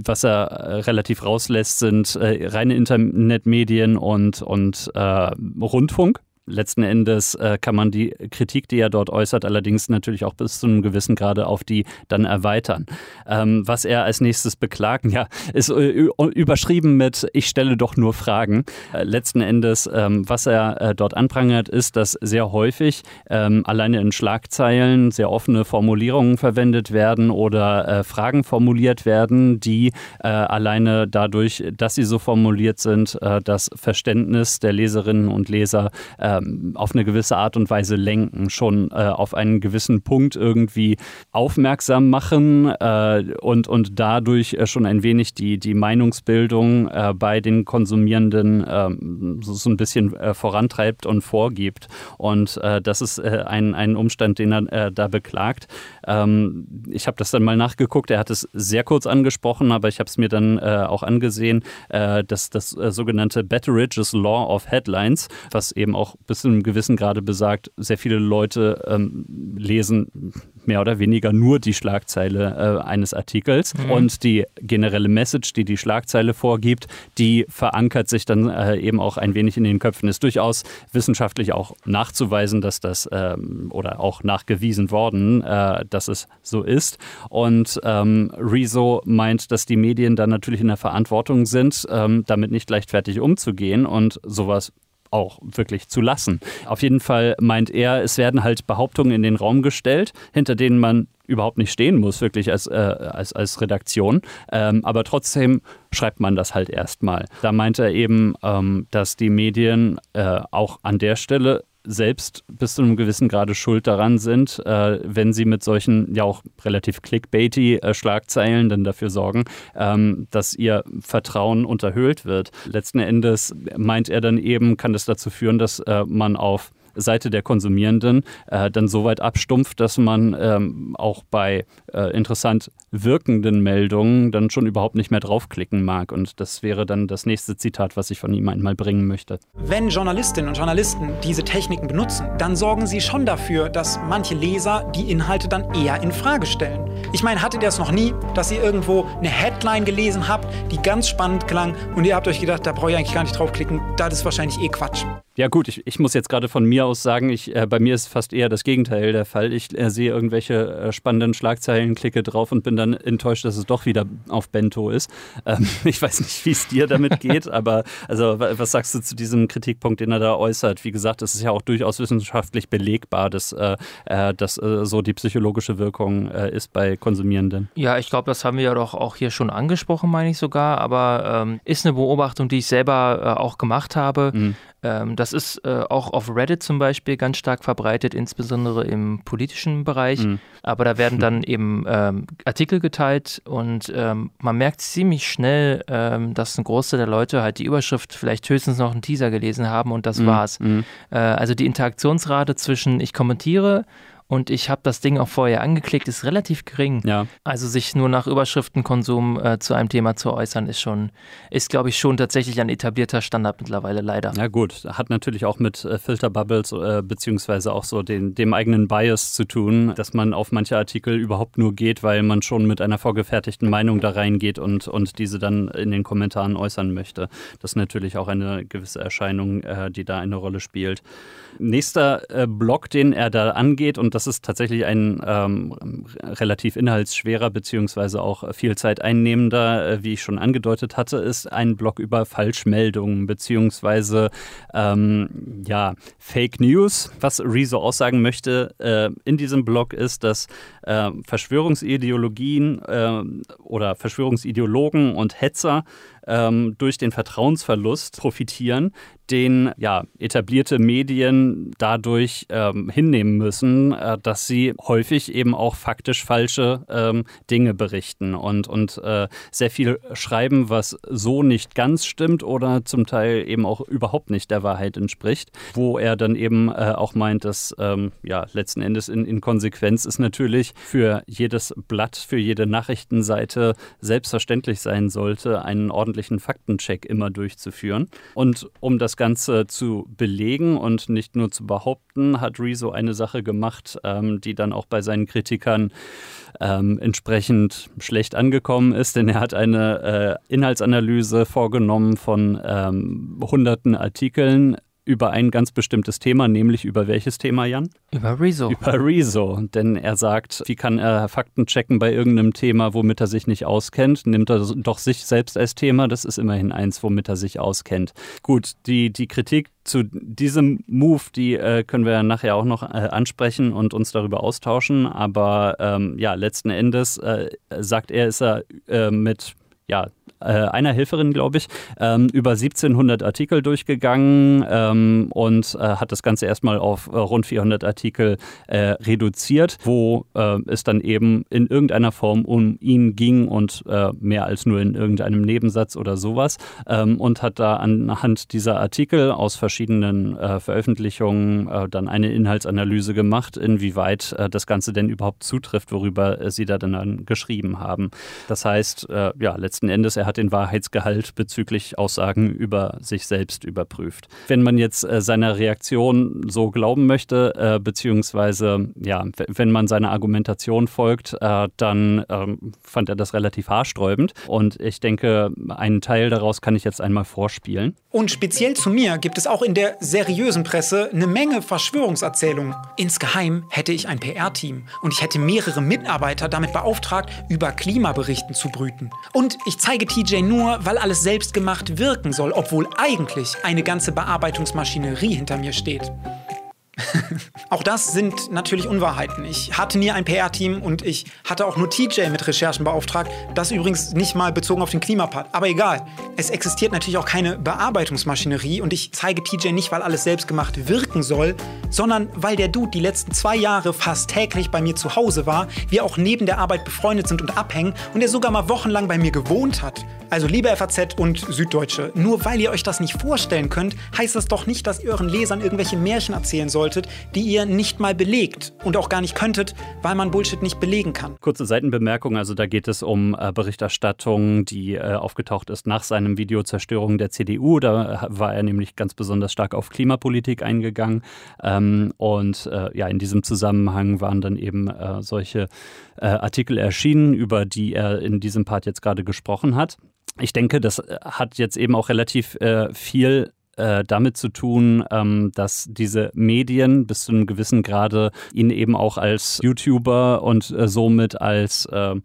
was er äh, relativ rauslässt, sind äh, reine Internetmedien und, und Rundfunk. Rundfunk. Letzten Endes äh, kann man die Kritik, die er dort äußert, allerdings natürlich auch bis zu einem gewissen Grade auf die dann erweitern. Ähm, was er als nächstes beklagt, ja, ist äh, überschrieben mit Ich stelle doch nur Fragen. Äh, letzten Endes, ähm, was er äh, dort anprangert, ist, dass sehr häufig ähm, alleine in Schlagzeilen sehr offene Formulierungen verwendet werden oder äh, Fragen formuliert werden, die äh, alleine dadurch, dass sie so formuliert sind, äh, das Verständnis der Leserinnen und Leser ähm, auf eine gewisse Art und Weise lenken, schon äh, auf einen gewissen Punkt irgendwie aufmerksam machen äh, und, und dadurch äh, schon ein wenig die, die Meinungsbildung äh, bei den Konsumierenden ähm, so, so ein bisschen vorantreibt und vorgibt. Und das ist ein, ein Umstand, den er da beklagt. Ähm, ich habe das dann mal nachgeguckt. Er hat es sehr kurz angesprochen, aber ich habe es mir dann auch angesehen, dass das sogenannte Betteridge's Law of Headlines, was eben auch bis zu einem gewissen Grade besagt, sehr viele Leute ähm, lesen mehr oder weniger nur die Schlagzeile äh, eines Artikels mhm. und die generelle Message, die die Schlagzeile vorgibt, die verankert sich dann äh, eben auch ein wenig in den Köpfen. Ist durchaus wissenschaftlich auch nachzuweisen, dass das ähm, oder auch nachgewiesen worden, äh, dass es so ist. Und ähm, Rezo meint, dass die Medien dann natürlich in der Verantwortung sind, ähm, damit nicht leichtfertig umzugehen und sowas auch wirklich zu lassen. Auf jeden Fall meint er, es werden halt Behauptungen in den Raum gestellt, hinter denen man überhaupt nicht stehen muss, wirklich als, äh, als, als Redaktion. Ähm, aber trotzdem schreibt man das halt erstmal. Da meint er eben, ähm, dass die Medien äh, auch an der Stelle selbst bis zu einem gewissen Grade schuld daran sind, äh, wenn sie mit solchen ja auch relativ clickbaity äh, Schlagzeilen dann dafür sorgen, ähm, dass ihr Vertrauen unterhöhlt wird. Letzten Endes meint er dann eben, kann das dazu führen, dass äh, man auf Seite der Konsumierenden äh, dann so weit abstumpft, dass man ähm, auch bei äh, interessant wirkenden Meldungen dann schon überhaupt nicht mehr draufklicken mag. Und das wäre dann das nächste Zitat, was ich von ihm einmal bringen möchte. Wenn Journalistinnen und Journalisten diese Techniken benutzen, dann sorgen sie schon dafür, dass manche Leser die Inhalte dann eher in Frage stellen. Ich meine, hattet ihr das noch nie, dass ihr irgendwo eine Headline gelesen habt, die ganz spannend klang und ihr habt euch gedacht, da brauche ich eigentlich gar nicht draufklicken, das ist wahrscheinlich eh Quatsch. Ja gut, ich, ich muss jetzt gerade von mir aus sagen, ich, äh, bei mir ist fast eher das Gegenteil der Fall. Ich äh, sehe irgendwelche äh, spannenden Schlagzeilen, klicke drauf und bin dann enttäuscht, dass es doch wieder auf Bento ist. Ähm, ich weiß nicht, wie es dir damit geht, aber also was sagst du zu diesem Kritikpunkt, den er da äußert? Wie gesagt, es ist ja auch durchaus wissenschaftlich belegbar, dass, äh, äh dass äh, so die psychologische Wirkung ist bei Konsumierenden. Ja, ich glaube, das haben wir ja doch auch hier schon angesprochen, meine ich sogar, aber ähm, ist eine Beobachtung, die ich selber auch gemacht habe. Mhm. Ähm, das ist äh, auch auf Reddit zum Beispiel ganz stark verbreitet, insbesondere im politischen Bereich. Mhm. Aber da werden dann eben ähm, Artikel geteilt und ähm, man merkt ziemlich schnell, ähm, dass ein Großteil der Leute halt die Überschrift vielleicht höchstens noch einen Teaser gelesen haben und das mhm. war's. Mhm. Äh, also die Interaktionsrate zwischen ich kommentiere und ich habe das Ding auch vorher angeklickt, ist relativ gering. Ja. Also sich nur nach Überschriftenkonsum äh, zu einem Thema zu äußern, ist schon, ist glaube ich schon tatsächlich ein etablierter Standard mittlerweile leider. Ja gut, hat natürlich auch mit äh, Filterbubbles äh, beziehungsweise auch so den, dem eigenen Bias zu tun, dass man auf manche Artikel überhaupt nur geht, weil man schon mit einer vorgefertigten Meinung da reingeht und, und diese dann in den Kommentaren äußern möchte. Das ist natürlich auch eine gewisse Erscheinung, äh, die da eine Rolle spielt. Nächster äh, Block, den er da angeht, und das ist tatsächlich ein ähm, relativ inhaltsschwerer beziehungsweise auch viel Zeit einnehmender, äh, wie ich schon angedeutet hatte, ist ein Block über Falschmeldungen beziehungsweise ähm, ja, Fake News. Was Rezo aussagen möchte äh, in diesem Blog ist, dass äh, Verschwörungsideologien äh, oder Verschwörungsideologen und Hetzer ähm, durch den Vertrauensverlust profitieren, den ja, etablierte Medien dadurch ähm, hinnehmen müssen, äh, dass sie häufig eben auch faktisch falsche ähm, Dinge berichten und, und äh, sehr viel schreiben, was so nicht ganz stimmt oder zum Teil eben auch überhaupt nicht der Wahrheit entspricht, wo er dann eben äh, auch meint, dass ähm, ja letzten Endes in, in Konsequenz ist natürlich für jedes Blatt, für jede Nachrichtenseite selbstverständlich sein sollte, einen ordentlichen Faktencheck immer durchzuführen. Und um das Ganze zu belegen und nicht nur zu behaupten, hat Rezo eine Sache gemacht, ähm, die dann auch bei seinen Kritikern ähm, entsprechend schlecht angekommen ist, denn er hat eine äh, Inhaltsanalyse vorgenommen von ähm, hunderten Artikeln über ein ganz bestimmtes Thema, nämlich über welches Thema, Jan? Über Rezo. Über Rezo. Denn er sagt, wie kann er Fakten checken bei irgendeinem Thema, womit er sich nicht auskennt? Nimmt er doch sich selbst als Thema? Das ist immerhin eins, womit er sich auskennt. Gut, die, die Kritik zu diesem Move, die äh, können wir nachher auch noch äh, ansprechen und uns darüber austauschen. Aber ähm, ja, letzten Endes äh, sagt er, ist er äh, mit ja, äh, einer Helferin, glaube ich, ähm, über 1700 Artikel durchgegangen ähm, und äh, hat das Ganze erstmal auf äh, rund 400 Artikel äh, reduziert, wo äh, es dann eben in irgendeiner Form um ihn ging und äh, mehr als nur in irgendeinem Nebensatz oder sowas ähm, und hat da anhand dieser Artikel aus verschiedenen Veröffentlichungen dann eine Inhaltsanalyse gemacht, inwieweit das Ganze denn überhaupt zutrifft, worüber sie da dann geschrieben haben. Das heißt, ja, letzten Endes, er er hat den Wahrheitsgehalt bezüglich Aussagen über sich selbst überprüft. Wenn man jetzt äh, seiner Reaktion so glauben möchte, äh, beziehungsweise ja, wenn man seiner Argumentation folgt, äh, dann ähm, fand er das relativ haarsträubend. Und ich denke, einen Teil daraus kann ich jetzt einmal vorspielen. Und speziell zu mir gibt es auch in der seriösen Presse eine Menge Verschwörungserzählungen. Insgeheim hätte ich ein PR-Team und ich hätte mehrere Mitarbeiter damit beauftragt, über Klimaberichten zu brüten. Und ich zeige TJ nur, weil alles selbstgemacht wirken soll, obwohl eigentlich eine ganze Bearbeitungsmaschinerie hinter mir steht. auch das sind natürlich Unwahrheiten. Ich hatte nie ein PR-Team und ich hatte auch nur TJ mit Recherchen beauftragt. Das übrigens nicht mal bezogen auf den Klimapart. Aber egal. Es existiert natürlich auch keine Bearbeitungsmaschinerie und ich zeige TJ nicht, weil alles selbstgemacht wirken soll, sondern weil der Dude die letzten zwei Jahre fast täglich bei mir zu Hause war, wir auch neben der Arbeit befreundet sind und abhängen und er sogar mal wochenlang bei mir gewohnt hat. Also liebe FAZ und Süddeutsche, nur weil ihr euch das nicht vorstellen könnt, heißt das doch nicht, dass ihr euren Lesern irgendwelche Märchen erzählen solltet, die ihr nicht mal belegt und auch gar nicht könntet, weil man Bullshit nicht belegen kann. Kurze Seitenbemerkung, also da geht es um äh, Berichterstattung, die äh, aufgetaucht ist nach seinem Video Zerstörung der CDU. Da war er nämlich ganz besonders stark auf Klimapolitik eingegangen. Ähm, und äh, ja, in diesem Zusammenhang waren dann eben äh, solche äh, Artikel erschienen, über die er in diesem Part jetzt gerade gesprochen hat. Ich denke, das äh, hat jetzt eben auch relativ äh, viel äh, damit zu tun, ähm, dass diese Medien bis zu einem gewissen Grade ihn eben auch als YouTuber und äh, somit als äh,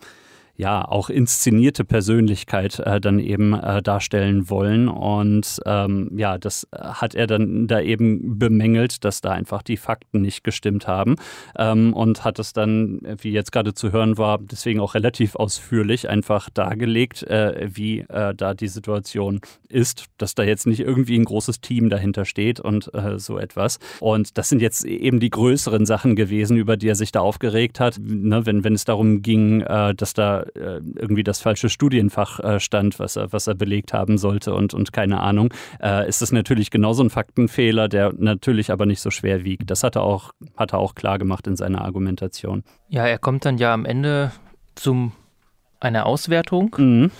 ja auch inszenierte Persönlichkeit äh, dann eben äh, darstellen wollen. Und ähm, ja, das hat er dann da eben bemängelt, dass da einfach die Fakten nicht gestimmt haben ähm, und hat es dann, wie jetzt gerade zu hören war, deswegen auch relativ ausführlich einfach dargelegt, äh, wie äh, da die Situation ist, dass da jetzt nicht irgendwie ein großes Team dahinter steht und äh, so etwas. Und das sind jetzt eben die größeren Sachen gewesen, über die er sich da aufgeregt hat, ne, wenn, wenn es darum ging, äh, dass da äh, irgendwie das falsche Studienfach äh, stand, was er, was er belegt haben sollte und, und keine Ahnung, äh, ist das natürlich genauso ein Faktenfehler, der natürlich aber nicht so schwer wiegt. Das hat er auch, hat er auch klar gemacht in seiner Argumentation. Ja, er kommt dann ja am Ende zum einer Auswertung. Mhm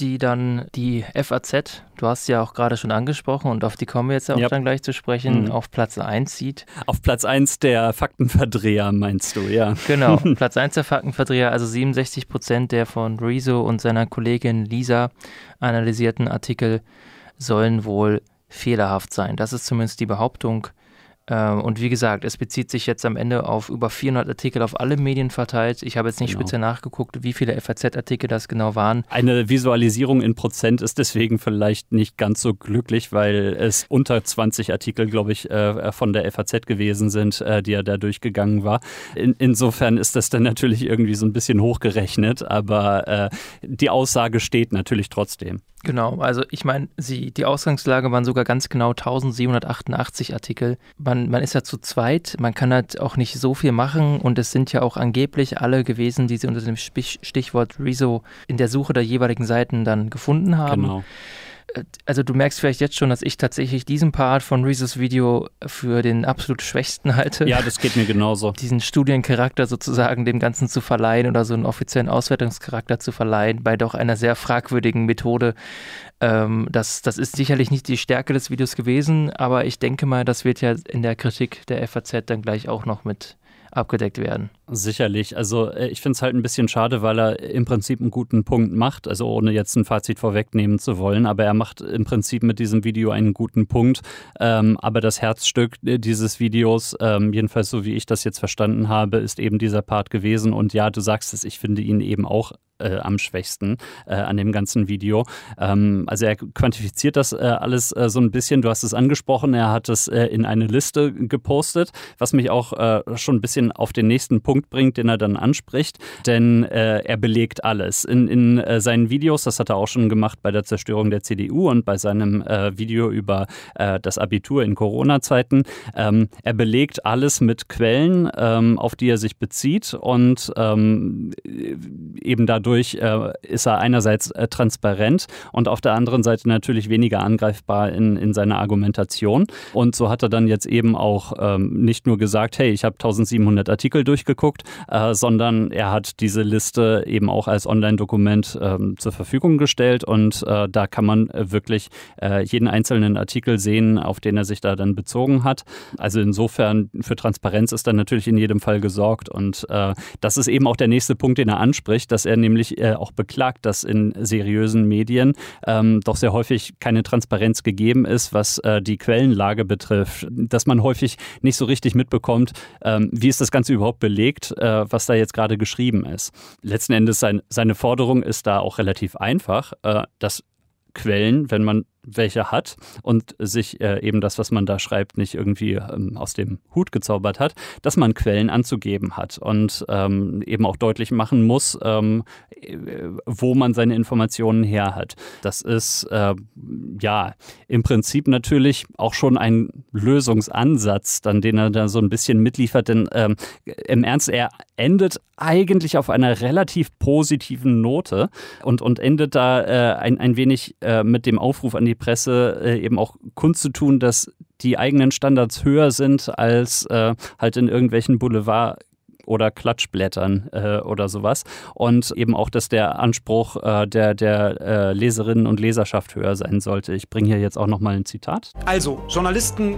die dann die FAZ, du hast ja auch gerade schon angesprochen und auf die kommen wir jetzt auch yep. dann gleich zu sprechen, mhm. auf Platz 1 sieht. Auf Platz 1 der Faktenverdreher meinst du, ja. Genau, Platz 1 der Faktenverdreher, also 67 Prozent der von Rezo und seiner Kollegin Lisa analysierten Artikel sollen wohl fehlerhaft sein. Das ist zumindest die Behauptung und wie gesagt, es bezieht sich jetzt am Ende auf über 400 Artikel auf alle Medien verteilt. Ich habe jetzt nicht genau. speziell nachgeguckt, wie viele FAZ-Artikel das genau waren. Eine Visualisierung in Prozent ist deswegen vielleicht nicht ganz so glücklich, weil es unter 20 Artikel, glaube ich, äh, von der FAZ gewesen sind, äh, die er da durchgegangen war. In, insofern ist das dann natürlich irgendwie so ein bisschen hochgerechnet, aber äh, die Aussage steht natürlich trotzdem. Genau, also ich meine, sie, die Ausgangslage waren sogar ganz genau 1788 Artikel. Man, man ist ja zu zweit, man kann halt auch nicht so viel machen und es sind ja auch angeblich alle gewesen, die sie unter dem Stichwort Rezo in der Suche der jeweiligen Seiten dann gefunden haben. Genau also du merkst vielleicht jetzt schon, dass ich tatsächlich diesen Part von Reese's Video für den absolut schwächsten halte. Ja, das geht mir genauso. Diesen Studiencharakter sozusagen dem Ganzen zu verleihen oder so einen offiziellen Auswertungscharakter zu verleihen, bei doch einer sehr fragwürdigen Methode. Ähm, das, das ist sicherlich nicht die Stärke des Videos gewesen, aber ich denke mal, das wird ja in der Kritik der FAZ dann gleich auch noch mit abgedeckt werden. Sicherlich. Also äh, ich finde es halt ein bisschen schade, weil er im Prinzip einen guten Punkt macht, also ohne jetzt ein Fazit vorwegnehmen zu wollen, aber er macht im Prinzip mit diesem Video einen guten Punkt. Ähm, aber das Herzstück äh, dieses Videos, ähm, jedenfalls so wie ich das jetzt verstanden habe, ist eben dieser Part gewesen. Und ja, du sagst es, ich finde ihn eben auch äh, am schwächsten äh, an dem ganzen Video. Ähm, also er quantifiziert das äh, alles äh, so ein bisschen. Du hast es angesprochen, er hat es äh, in eine Liste gepostet, was mich auch äh, schon ein bisschen auf den nächsten Punkt bringt, den er dann anspricht, denn er belegt alles. In, in seinen Videos, das hat er auch schon gemacht bei der Zerstörung der CDU und bei seinem Video über das Abitur in Corona-Zeiten, ähm, er belegt alles mit Quellen, ähm, auf die er sich bezieht und ähm, eben dadurch dadurch äh, ist er einerseits äh, transparent und auf der anderen Seite natürlich weniger angreifbar in, in seiner Argumentation. Und so hat er dann jetzt eben auch ähm, nicht nur gesagt, hey, ich habe 1700 Artikel durchgeguckt, äh, sondern er hat diese Liste eben auch als Online-Dokument ähm, zur Verfügung gestellt und äh, da kann man wirklich äh, jeden einzelnen Artikel sehen, auf den er sich da dann bezogen hat. Also insofern für Transparenz ist dann natürlich in jedem Fall gesorgt und äh, das ist eben auch der nächste Punkt, den er anspricht, dass er nämlich nämlich äh, auch beklagt, dass in seriösen Medien ähm, doch sehr häufig keine Transparenz gegeben ist, was äh, die Quellenlage betrifft, dass man häufig nicht so richtig mitbekommt, ähm, wie ist das Ganze überhaupt belegt, äh, was da jetzt gerade geschrieben ist. Letzten Endes sein, seine Forderung ist da auch relativ einfach, äh, dass Quellen, wenn man welche hat und sich äh, eben das, was man da schreibt, nicht irgendwie ähm, aus dem Hut gezaubert hat, dass man Quellen anzugeben hat und ähm, eben auch deutlich machen muss, ähm, äh, wo man seine Informationen her hat. Das ist äh, ja im Prinzip natürlich auch schon ein Lösungsansatz, dann den er da so ein bisschen mitliefert, denn ähm, im Ernst, er endet eigentlich auf einer relativ positiven Note und, und endet da äh, ein, ein wenig äh, mit dem Aufruf an die Presse äh, eben auch kundzutun, dass die eigenen Standards höher sind als äh, halt in irgendwelchen Boulevard oder Klatschblättern äh, oder sowas. Und eben auch, dass der Anspruch äh, der, der Leserinnen und Leserschaft höher sein sollte. Ich bringe hier jetzt auch nochmal ein Zitat. Also, Journalisten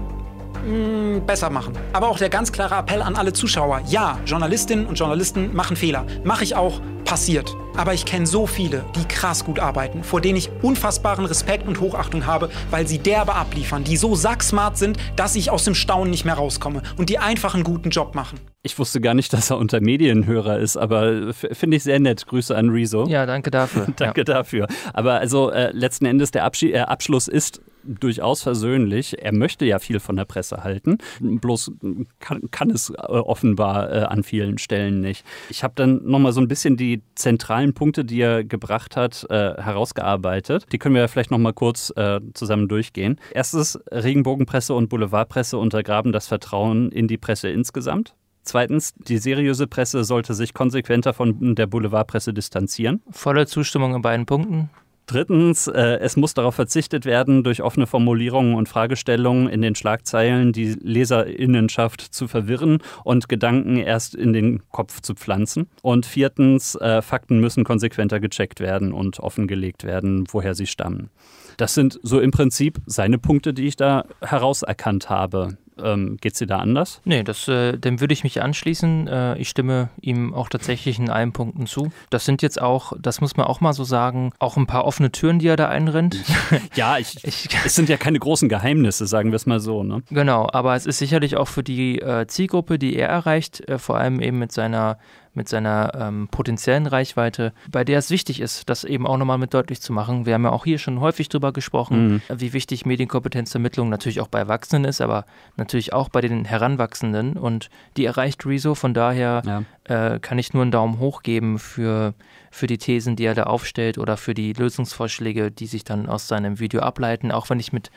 mh, mm, besser machen. Aber auch der ganz klare Appell an alle Zuschauer. Ja, Journalistinnen und Journalisten machen Fehler. Mache ich auch, passiert. Aber ich kenne so viele, die krass gut arbeiten, vor denen ich unfassbaren Respekt und Hochachtung habe, weil sie derbe abliefern, die so sacksmart sind, dass ich aus dem Staunen nicht mehr rauskomme und die einfach einen guten Job machen. Ich wusste gar nicht, dass er unter Medienhörer ist, aber finde ich sehr nett. Grüße an Rezo. Ja, danke dafür. danke ja. dafür. Aber also äh, letzten Endes der Abschied, äh, Abschluss ist durchaus versöhnlich. Er möchte ja viel von der Presse halten, bloß kann, kann es äh, offenbar äh, an vielen Stellen nicht. Ich habe dann nochmal so ein bisschen die zentralen Punkte, die er gebracht hat, äh, herausgearbeitet. Die können wir vielleicht nochmal kurz äh, zusammen durchgehen. Erstens, Regenbogenpresse und Boulevardpresse untergraben das Vertrauen in die Presse insgesamt. Zweitens, die seriöse Presse sollte sich konsequenter von der Boulevardpresse distanzieren. Volle Zustimmung in beiden Punkten. Drittens, äh, es muss darauf verzichtet werden, durch offene Formulierungen und Fragestellungen in den Schlagzeilen die Leserinnenschaft zu verwirren und Gedanken erst in den Kopf zu pflanzen. Und viertens, äh, Fakten müssen konsequenter gecheckt werden und offengelegt werden, woher sie stammen. Das sind so im Prinzip seine Punkte, die ich da herauserkannt habe. Ähm, Geht es dir da anders? Nee, das, äh, dem würde ich mich anschließen. Äh, ich stimme ihm auch tatsächlich in allen Punkten zu. Das sind jetzt auch, das muss man auch mal so sagen, auch ein paar offene Türen, die er da einrennt. ja, ich, ich, es sind ja keine großen Geheimnisse, sagen wir es mal so. Ne? Genau, aber es ist sicherlich auch für die äh, Zielgruppe, die er erreicht, äh, vor allem eben mit seiner mit seiner ähm, potenziellen Reichweite, bei der es wichtig ist, das eben auch nochmal mit deutlich zu machen. Wir haben ja auch hier schon häufig drüber gesprochen, mhm. wie wichtig Medienkompetenzvermittlung natürlich auch bei Erwachsenen ist, aber natürlich auch bei den Heranwachsenden und die erreicht Rezo. Von daher ja. äh, kann ich nur einen Daumen hoch geben für, für die Thesen, die er da aufstellt oder für die Lösungsvorschläge, die sich dann aus seinem Video ableiten, auch wenn ich mit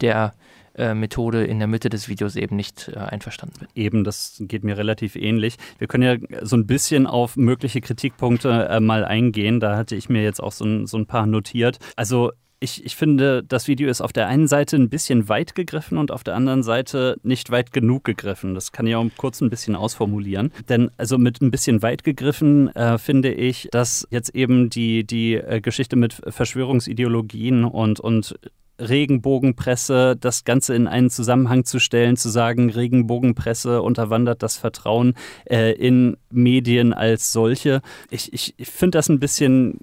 der äh, Methode in der Mitte des Videos eben nicht äh, einverstanden bin. Eben, das geht mir relativ ähnlich. Wir können ja so ein bisschen auf mögliche Kritikpunkte äh, mal eingehen. Da hatte ich mir jetzt auch so ein, so ein paar notiert. Also ich, ich, finde, das Video ist auf der einen Seite ein bisschen weit gegriffen und auf der anderen Seite nicht weit genug gegriffen. Das kann ich auch kurz ein bisschen ausformulieren. Denn also mit ein bisschen weit gegriffen äh, finde ich, dass jetzt eben die, die äh, Geschichte mit Verschwörungsideologien und, und Regenbogenpresse, das Ganze in einen Zusammenhang zu stellen, zu sagen, Regenbogenpresse unterwandert das Vertrauen äh, in Medien als solche. Ich, ich, ich finde das ein bisschen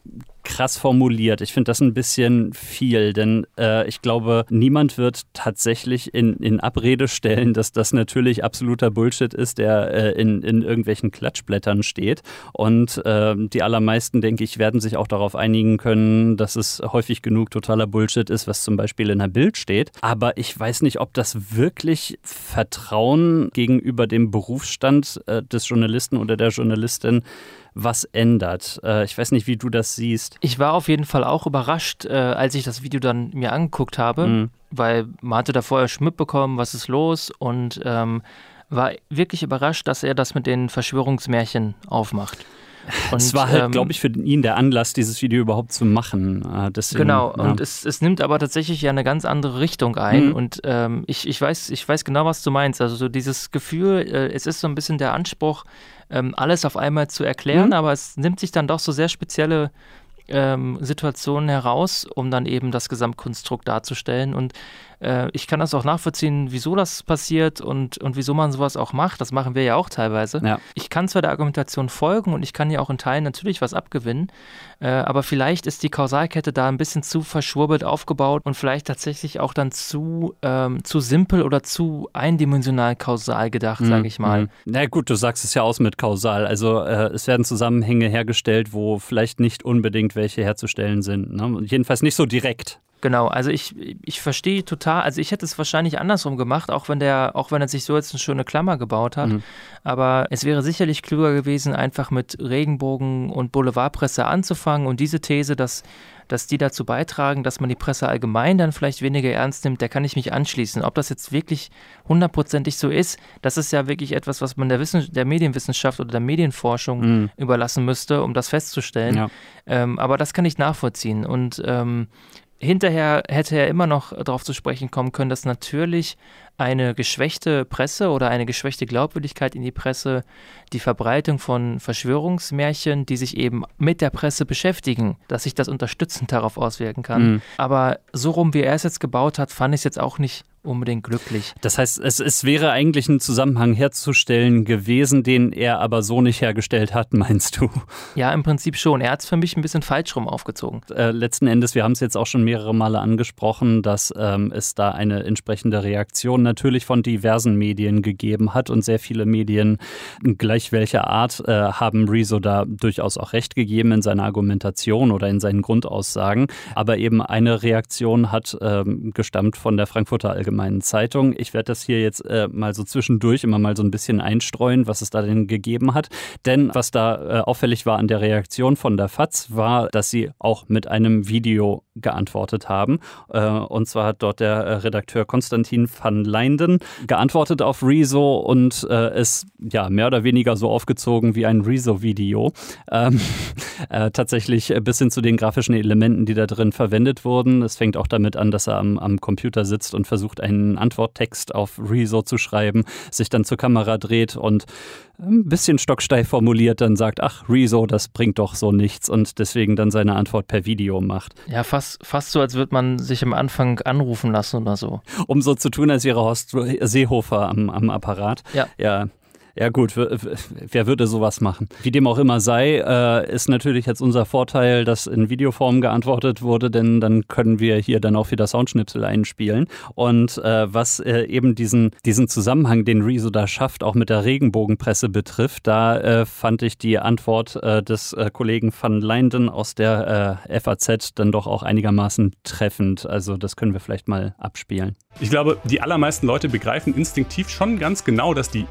krass formuliert. Ich finde das ein bisschen viel, denn äh, ich glaube, niemand wird tatsächlich in, in Abrede stellen, dass das natürlich absoluter Bullshit ist, der äh, in, in irgendwelchen Klatschblättern steht. Und äh, die allermeisten, denke ich, werden sich auch darauf einigen können, dass es häufig genug totaler Bullshit ist, was zum Beispiel in der Bild steht. Aber ich weiß nicht, ob das wirklich Vertrauen gegenüber dem Berufsstand äh, des Journalisten oder der Journalistin was ändert. Äh, ich weiß nicht, wie du das siehst. Ich war auf jeden Fall auch überrascht, äh, als ich das Video dann mir angeguckt habe, mhm. weil man hatte da vorher schon mitbekommen, was ist los und ähm, war wirklich überrascht, dass er das mit den Verschwörungsmärchen aufmacht. Und, es war halt, ähm, glaube ich, für ihn der Anlass, dieses Video überhaupt zu machen. Äh, deswegen, genau, ja. und es, es nimmt aber tatsächlich ja eine ganz andere Richtung ein. Mhm. Und ähm, ich, ich, weiß, ich weiß genau, was du meinst. Also so dieses Gefühl, äh, es ist so ein bisschen der Anspruch, ähm, alles auf einmal zu erklären, mhm. aber es nimmt sich dann doch so sehr spezielle ähm, Situationen heraus, um dann eben das Gesamtkonstrukt darzustellen. Und äh, ich kann das auch nachvollziehen, wieso das passiert und, und wieso man sowas auch macht. Das machen wir ja auch teilweise. Ja. Ich kann zwar der Argumentation folgen und ich kann ja auch in Teilen natürlich was abgewinnen, äh, aber vielleicht ist die Kausalkette da ein bisschen zu verschwurbelt aufgebaut und vielleicht tatsächlich auch dann zu, ähm, zu simpel oder zu eindimensional kausal gedacht, mhm. sage ich mal. Mhm. Na gut, du sagst es ja aus mit kausal. Also äh, es werden Zusammenhänge hergestellt, wo vielleicht nicht unbedingt welche herzustellen sind. Ne? Jedenfalls nicht so direkt. Genau, also ich, ich verstehe total, also ich hätte es wahrscheinlich andersrum gemacht, auch wenn der, auch wenn er sich so jetzt eine schöne Klammer gebaut hat. Mhm. Aber es wäre sicherlich klüger gewesen, einfach mit Regenbogen und Boulevardpresse anzufangen und diese These, dass, dass die dazu beitragen, dass man die Presse allgemein dann vielleicht weniger ernst nimmt, da kann ich mich anschließen. Ob das jetzt wirklich hundertprozentig so ist, das ist ja wirklich etwas, was man der, Wissen, der Medienwissenschaft oder der Medienforschung mhm. überlassen müsste, um das festzustellen. Ja. Ähm, aber das kann ich nachvollziehen. Und ähm, Hinterher hätte er immer noch darauf zu sprechen kommen können, dass natürlich eine geschwächte Presse oder eine geschwächte Glaubwürdigkeit in die Presse die Verbreitung von Verschwörungsmärchen, die sich eben mit der Presse beschäftigen, dass sich das unterstützend darauf auswirken kann. Mhm. Aber so rum, wie er es jetzt gebaut hat, fand ich es jetzt auch nicht unbedingt glücklich. Das heißt, es, es wäre eigentlich ein Zusammenhang herzustellen gewesen, den er aber so nicht hergestellt hat, meinst du? Ja, im Prinzip schon. Er hat es für mich ein bisschen falsch rum aufgezogen. Äh, letzten Endes, wir haben es jetzt auch schon mehrere Male angesprochen, dass ähm, es da eine entsprechende Reaktion natürlich von diversen Medien gegeben hat und sehr viele Medien gleich welcher Art äh, haben Rezo da durchaus auch recht gegeben in seiner Argumentation oder in seinen Grundaussagen. Aber eben eine Reaktion hat ähm, gestammt von der Frankfurter Allgemeinen Allgemeinen Zeitung. Ich werde das hier jetzt äh, mal so zwischendurch immer mal so ein bisschen einstreuen, was es da denn gegeben hat. Denn was da äh, auffällig war an der Reaktion von der FAZ, war, dass sie auch mit einem Video geantwortet haben. Äh, und zwar hat dort der äh, Redakteur Konstantin van Leinden geantwortet auf Rezo und äh, es ja mehr oder weniger so aufgezogen wie ein Rezo-Video. Ähm, äh, tatsächlich bis hin zu den grafischen Elementen, die da drin verwendet wurden. Es fängt auch damit an, dass er am, am Computer sitzt und versucht, einen Antworttext auf Rezo zu schreiben, sich dann zur Kamera dreht und ein bisschen stocksteif formuliert dann sagt, ach, Rezo, das bringt doch so nichts und deswegen dann seine Antwort per Video macht. Ja, fast, fast so, als würde man sich am Anfang anrufen lassen oder so. Um so zu tun, als wäre Horst Seehofer am, am Apparat. Ja. Ja, ja gut, wer würde sowas machen? Wie dem auch immer sei, äh, ist natürlich jetzt unser Vorteil, dass in Videoform geantwortet wurde, denn dann können wir hier dann auch wieder Soundschnipsel einspielen. Und äh, was äh, eben diesen, diesen Zusammenhang, den Rezo da schafft, auch mit der Regenbogenpresse betrifft, da fand ich die Antwort des Kollegen van Leinden aus der FAZ dann doch auch einigermaßen treffend. Also das können wir vielleicht mal abspielen. Ich glaube, die allermeisten Leute begreifen instinktiv schon ganz genau, dass die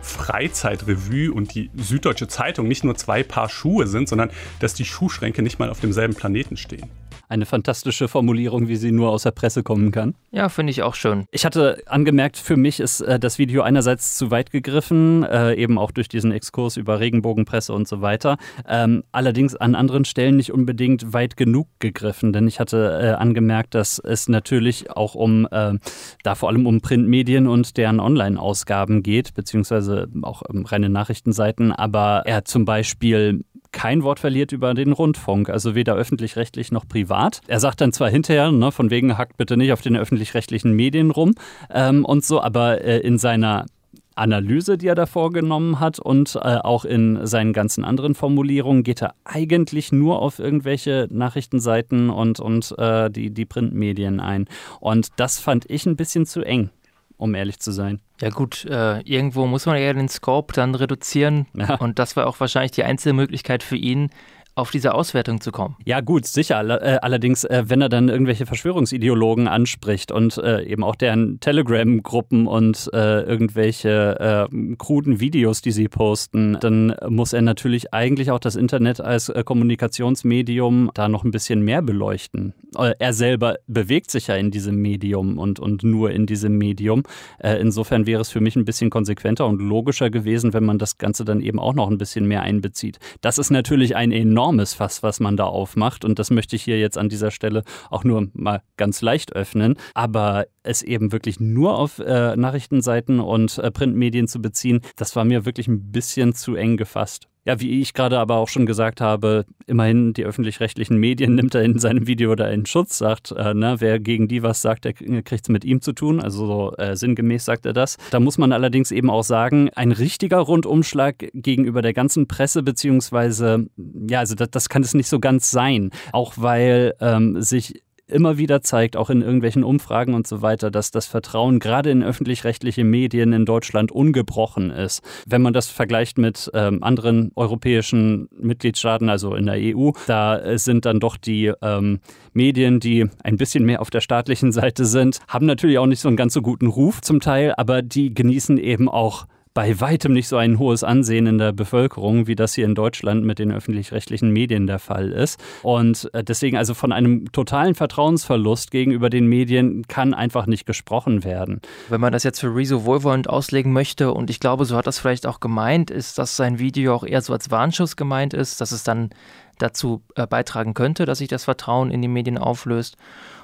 Freizeitrevue und die Süddeutsche Zeitung nicht nur zwei Paar Schuhe sind, sondern dass die Schuhschränke nicht mal auf demselben Planeten stehen eine fantastische Formulierung, wie sie nur aus der Presse kommen kann. Ja, finde ich auch schön. Ich hatte angemerkt, für mich ist äh, das Video einerseits zu weit gegriffen, äh, eben auch durch diesen Exkurs über Regenbogenpresse und so weiter. Ähm, allerdings an anderen Stellen nicht unbedingt weit genug gegriffen, denn ich hatte äh, angemerkt, dass es natürlich auch um, äh, da vor allem um Printmedien und deren Online-Ausgaben geht, beziehungsweise auch um reine Nachrichtenseiten, aber er zum Beispiel kein Wort verliert über den Rundfunk, also weder öffentlich-rechtlich noch privat. Er sagt dann zwar hinterher, ne, von wegen hackt bitte nicht auf den öffentlich-rechtlichen Medien rum ähm, und so, aber äh, in seiner Analyse, die er da vorgenommen hat und äh, auch in seinen ganzen anderen Formulierungen geht er eigentlich nur auf irgendwelche Nachrichtenseiten und, und äh, die, die Printmedien ein. Und das fand ich ein bisschen zu eng um ehrlich zu sein. Ja gut, äh, irgendwo muss man ja den Scope dann reduzieren ja. und das war auch wahrscheinlich die einzige Möglichkeit für ihn, auf diese Auswertung zu kommen. Ja, gut, sicher. Äh, allerdings, äh, wenn er dann irgendwelche Verschwörungsideologen anspricht und äh, eben auch deren Telegram-Gruppen und irgendwelche kruden Videos, die sie posten, dann muss er natürlich eigentlich auch das Internet als Kommunikationsmedium da noch ein bisschen mehr beleuchten. Er selber bewegt sich ja in diesem Medium und, und nur in diesem Medium. Insofern wäre es für mich ein bisschen konsequenter und logischer gewesen, wenn man das Ganze dann eben auch noch ein bisschen mehr einbezieht. Das ist natürlich ein enorm enormes Fass, was man da aufmacht. Und das möchte ich hier jetzt an dieser Stelle auch nur mal ganz leicht öffnen. Aber es eben wirklich nur auf äh, Nachrichtenseiten und äh, Printmedien zu beziehen, das war mir wirklich ein bisschen zu eng gefasst. Ja, wie ich gerade aber auch schon gesagt habe, immerhin die öffentlich-rechtlichen Medien nimmt er in seinem Video da in Schutz, sagt, äh, ne, wer gegen die was sagt, der kriegt es mit ihm zu tun. Also so äh, sinngemäß sagt er das. Da muss man allerdings eben auch sagen, ein richtiger Rundumschlag gegenüber der ganzen Presse, beziehungsweise, ja, also das, das kann es nicht so ganz sein. Auch weil ähm, sich immer wieder zeigt, auch in irgendwelchen Umfragen und so weiter, dass das Vertrauen gerade in öffentlich-rechtliche Medien in Deutschland ungebrochen ist. Wenn man das vergleicht mit ähm, anderen europäischen Mitgliedstaaten, also in der EU, da äh, sind dann doch die ähm, Medien, die ein bisschen mehr auf der staatlichen Seite sind, haben natürlich auch nicht so einen ganz so guten Ruf zum Teil, aber die genießen eben auch bei weitem nicht so ein hohes Ansehen in der Bevölkerung, wie das hier in Deutschland mit den öffentlich-rechtlichen Medien der Fall ist. Und äh, deswegen also von einem totalen Vertrauensverlust gegenüber den Medien kann einfach nicht gesprochen werden. Wenn man das jetzt für Rezo wohlwollend auslegen möchte, und ich glaube, so hat das vielleicht auch gemeint, ist, dass sein Video auch eher so als Warnschuss gemeint ist, dass es dann dazu äh, beitragen könnte, dass sich das Vertrauen in die Medien auflöst.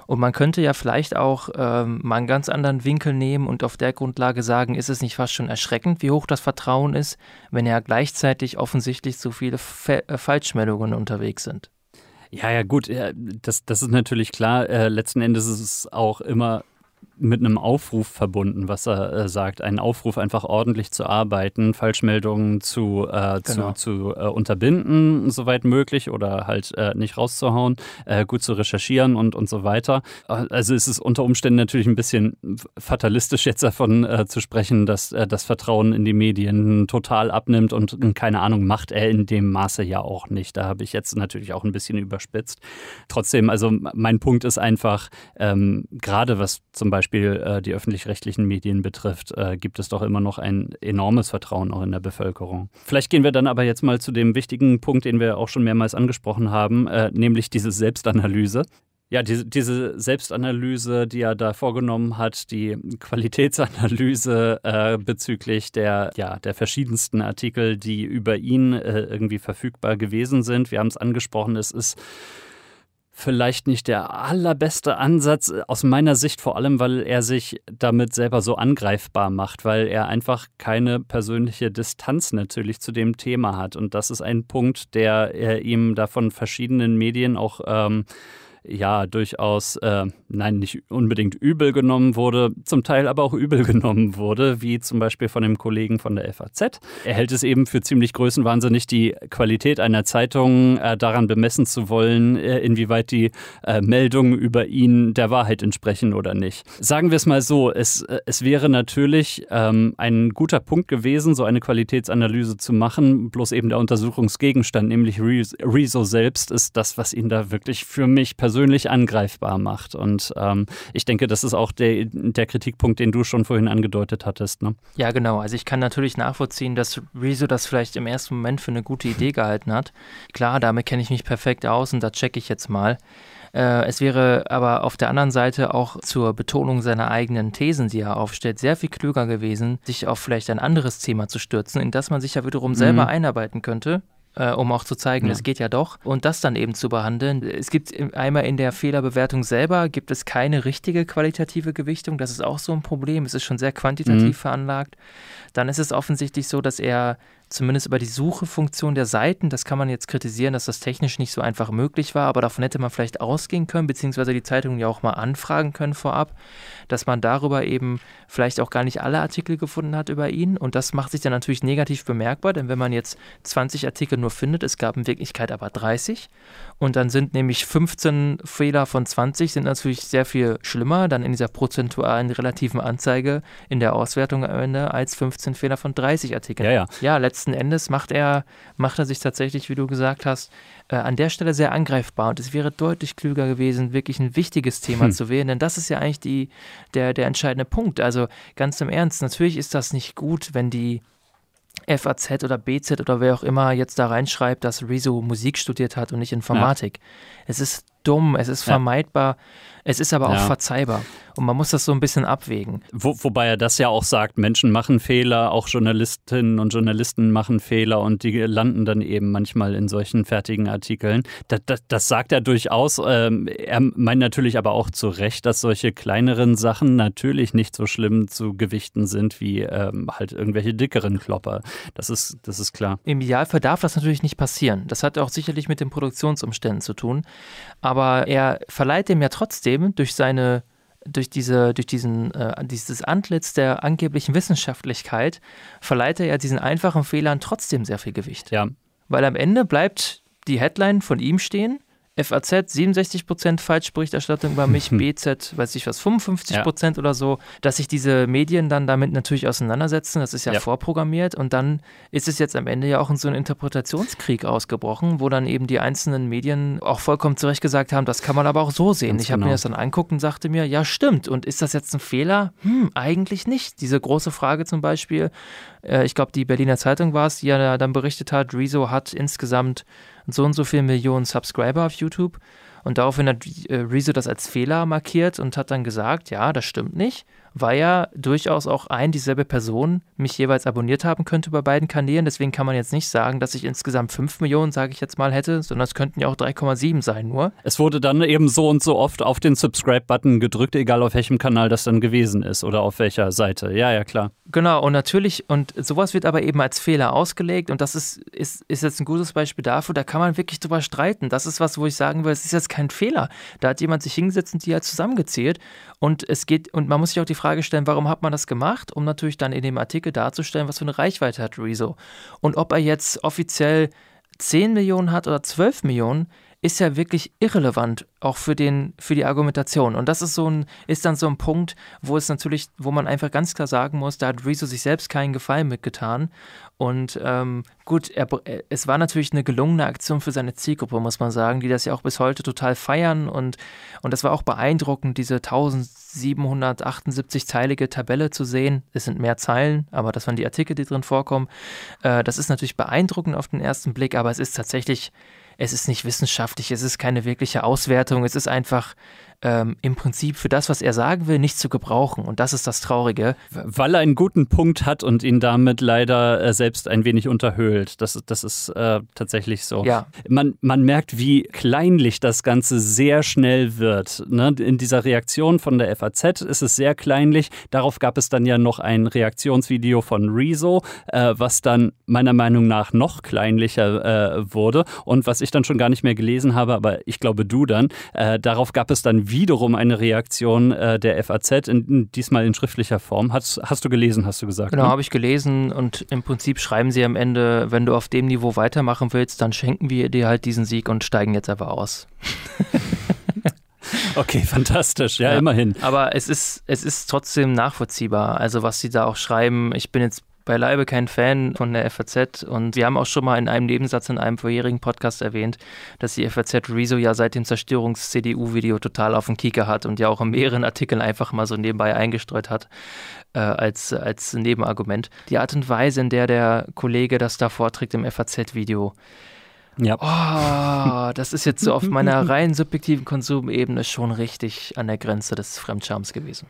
Und man könnte ja vielleicht auch ähm, mal einen ganz anderen Winkel nehmen und auf der Grundlage sagen, ist es nicht fast schon erschreckend, wie hoch das Vertrauen ist, wenn ja gleichzeitig offensichtlich so viele Fe äh, Falschmeldungen unterwegs sind. Ja, ja, gut, das, das ist natürlich klar. Äh, letzten Endes ist es auch immer mit einem Aufruf verbunden, was er äh, sagt. Ein Aufruf, einfach ordentlich zu arbeiten, Falschmeldungen zu, äh, genau. zu, zu äh, unterbinden, soweit möglich, oder halt äh, nicht rauszuhauen, äh, gut zu recherchieren und, und so weiter. Äh, also ist es unter Umständen natürlich ein bisschen fatalistisch, jetzt davon zu sprechen, dass das Vertrauen in die Medien total abnimmt und keine Ahnung, macht er in dem Maße ja auch nicht. Da habe ich jetzt natürlich auch ein bisschen überspitzt. Trotzdem, also mein Punkt ist einfach, ähm, gerade was zum Beispiel Beispiel äh, die öffentlich-rechtlichen Medien betrifft, äh, gibt es doch immer noch ein enormes Vertrauen auch in der Bevölkerung. Vielleicht gehen wir dann aber jetzt mal zu dem wichtigen Punkt, den wir auch schon mehrmals angesprochen haben, äh, nämlich diese Selbstanalyse. Ja, diese, diese, Selbstanalyse, die er da vorgenommen hat, die Qualitätsanalyse äh, bezüglich der, ja, der verschiedensten Artikel, die über ihn äh, irgendwie verfügbar gewesen sind. Wir haben es angesprochen, es ist vielleicht nicht der allerbeste Ansatz, aus meiner Sicht vor allem, weil er sich damit selber so angreifbar macht, weil er einfach keine persönliche Distanz natürlich zu dem Thema hat. Und das ist ein Punkt, der er ihm da von verschiedenen Medien auch ähm, ja durchaus, äh, nein, nicht unbedingt übel genommen wurde, zum Teil aber auch übel genommen wurde, wie zum Beispiel von dem Kollegen von der FAZ. Er hält es eben für ziemlich größenwahnsinnig, die Qualität einer Zeitung äh, daran bemessen zu wollen, äh, inwieweit die äh, Meldungen über ihn der Wahrheit entsprechen oder nicht. Sagen wir es mal so, es, äh, es wäre natürlich ähm, ein guter Punkt gewesen, so eine Qualitätsanalyse zu machen, bloß eben der Untersuchungsgegenstand, nämlich Rezo selbst, ist das, was ihn da wirklich für mich persönlich persönlich angreifbar macht. Und ähm, ich denke, das ist auch der, der Kritikpunkt, den du schon vorhin angedeutet hattest. Ne? Ja, genau. Also ich kann natürlich nachvollziehen, dass Rezo das vielleicht im ersten Moment für eine gute Idee gehalten hat. Klar, damit kenne ich mich perfekt aus und da checke ich jetzt mal. Äh, es wäre aber auf der anderen Seite auch zur Betonung seiner eigenen Thesen, die er aufstellt, sehr viel klüger gewesen, sich auf vielleicht ein anderes Thema zu stürzen, in das man sich ja wiederum selber mhm. einarbeiten könnte äh, um auch zu zeigen, ja. es geht ja doch. Und das dann eben zu behandeln. Es gibt einmal in der Fehlerbewertung selber, gibt es keine richtige qualitative Gewichtung. Das ist auch so ein Problem. Es ist schon sehr quantitativ mhm. veranlagt. Dann ist es offensichtlich so, dass er zumindest über die Suchefunktion der Seiten. Das kann man jetzt kritisieren, dass das technisch nicht so einfach möglich war, aber davon hätte man vielleicht ausgehen können, beziehungsweise die Zeitungen ja auch mal anfragen können vorab, dass man darüber eben vielleicht auch gar nicht alle Artikel gefunden hat über ihn. Und das macht sich dann natürlich negativ bemerkbar, denn wenn man jetzt 20 Artikel nur findet, es gab in Wirklichkeit aber 30 und dann sind nämlich 15 Fehler von 20 sind natürlich sehr viel schlimmer, dann in dieser prozentualen relativen Anzeige in der Auswertung am Ende als 15 Fehler von 30 Artikeln. Ja, ja. Ja, letzten Endes macht er, macht er sich tatsächlich, wie du gesagt hast, äh, an der Stelle sehr angreifbar. Und es wäre deutlich klüger gewesen, wirklich ein wichtiges Thema hm. zu wählen, denn das ist ja eigentlich die, der, der entscheidende Punkt. Also ganz im Ernst, natürlich ist das nicht gut, wenn die FAZ oder BZ oder wer auch immer jetzt da reinschreibt, dass Rezo Musik studiert hat und nicht Informatik. Ja. Es ist dumm, es ist vermeidbar, es ist aber auch ja. verzeihbar. Und man muss das so ein bisschen abwägen. Wo, wobei er das ja auch sagt, Menschen machen Fehler, auch Journalistinnen und Journalisten machen Fehler und die landen dann eben manchmal in solchen fertigen Artikeln. Das, das, das sagt er durchaus. Ähm, er meint natürlich aber auch zu Recht, dass solche kleineren Sachen natürlich nicht so schlimm zu gewichten sind wie ähm, halt irgendwelche dickeren Klopper. Das ist, das ist klar. Im Idealfall darf das natürlich nicht passieren. Das hat auch sicherlich mit den Produktionsumständen zu tun. Aber er verleiht dem ja trotzdem durch seine durch, diese, durch diesen, äh, dieses Antlitz der angeblichen Wissenschaftlichkeit verleiht er ja diesen einfachen Fehlern trotzdem sehr viel Gewicht. Ja. Weil am Ende bleibt die Headline von ihm stehen FAZ 67% Falschberichterstattung über mich, BZ, weiß ich was, 55% ja. oder so, dass sich diese Medien dann damit natürlich auseinandersetzen, das ist ja, ja, vorprogrammiert und dann ist es jetzt am Ende ja auch in so einen Interpretationskrieg ausgebrochen, wo dann eben die einzelnen Medien auch vollkommen zurecht gesagt haben, das kann man aber auch so sehen. Ganz ich habe genau. mir das dann anguckt und sagte mir, ja stimmt und ist das jetzt ein Fehler? Hm, eigentlich nicht. Diese große Frage zum Beispiel, äh, ich glaube die Berliner Zeitung war es, die ja dann berichtet hat, Rezo hat insgesamt so und so viele Millionen Subscriber auf YouTube. Und daraufhin hat äh, Rezo das als Fehler markiert und hat dann gesagt, ja, das stimmt nicht weil ja durchaus auch ein dieselbe Person mich jeweils abonniert haben könnte bei beiden Kanälen. Deswegen kann man jetzt nicht sagen, dass ich insgesamt 5 Millionen, sage ich jetzt mal, hätte, sondern es könnten ja auch 3,7 sein nur. Es wurde dann eben so und so oft auf den Subscribe-Button gedrückt, egal auf welchem Kanal das dann gewesen ist oder auf welcher Seite. Ja, ja, klar. Genau, und natürlich, und sowas wird aber eben als Fehler ausgelegt und das ist, ist, ist jetzt ein gutes Beispiel dafür, da kann man wirklich drüber streiten. Das ist was, wo ich sagen will, es ist jetzt kein Fehler. Da hat jemand sich hingesetzt und die hat zusammengezählt und es geht, und man muss sich auch die Frage stellen, warum hat man das gemacht? Um natürlich dann in dem Artikel darzustellen, was für eine Reichweite hat Rezo. Und ob er jetzt offiziell 10 Millionen hat oder 12 Millionen, ist ja wirklich irrelevant, auch für, den, für die Argumentation. Und das ist so ein, ist dann so ein Punkt, wo es natürlich, wo man einfach ganz klar sagen muss, da hat Rezo sich selbst keinen Gefallen mitgetan. Und ähm, gut, er, es war natürlich eine gelungene Aktion für seine Zielgruppe, muss man sagen, die das ja auch bis heute total feiern. Und, und das war auch beeindruckend, diese 1778-teilige Tabelle zu sehen. Es sind mehr Zeilen, aber das waren die Artikel, die drin vorkommen. Äh, das ist natürlich beeindruckend auf den ersten Blick, aber es ist tatsächlich es ist nicht wissenschaftlich, es ist keine wirkliche Auswertung, es ist einfach ähm, im Prinzip für das, was er sagen will, nicht zu gebrauchen. Und das ist das Traurige. Weil er einen guten Punkt hat und ihn damit leider äh, selbst ein wenig unterhöhlt. Das, das ist äh, tatsächlich so. Ja. Man, man merkt, wie kleinlich das Ganze sehr schnell wird. Ne? In dieser Reaktion von der FAZ ist es sehr kleinlich. Darauf gab es dann ja noch ein Reaktionsvideo von Rezo, äh, was dann meiner Meinung nach noch kleinlicher äh, wurde und was ich dann schon gar nicht mehr gelesen habe, aber ich glaube du dann. Äh, darauf gab es dann wiederum eine Reaktion äh, der FAZ, in, diesmal in schriftlicher Form. Hast, hast du gelesen, hast du gesagt? Genau, ne? habe ich gelesen und im Prinzip schreiben sie am Ende, wenn du auf dem Niveau weitermachen willst, dann schenken wir dir halt diesen Sieg und steigen jetzt aber aus. Okay, fantastisch, ja, ja, immerhin. Aber es ist, es ist trotzdem nachvollziehbar. Also, was sie da auch schreiben, ich bin jetzt beileibe kein Fan von der FAZ und wir haben auch schon mal in einem Nebensatz in einem vorherigen Podcast erwähnt, dass die FAZ Rezo ja seit dem Zerstörungs-CDU-Video total auf den Kieker hat und ja auch in mehreren Artikeln einfach mal so nebenbei eingestreut hat äh, als, als Nebenargument. Die Art und Weise, in der der Kollege das da vorträgt im FAZ-Video, ja. Oh, das ist jetzt so auf meiner rein subjektiven Konsumebene schon richtig an der Grenze des Fremdschams gewesen.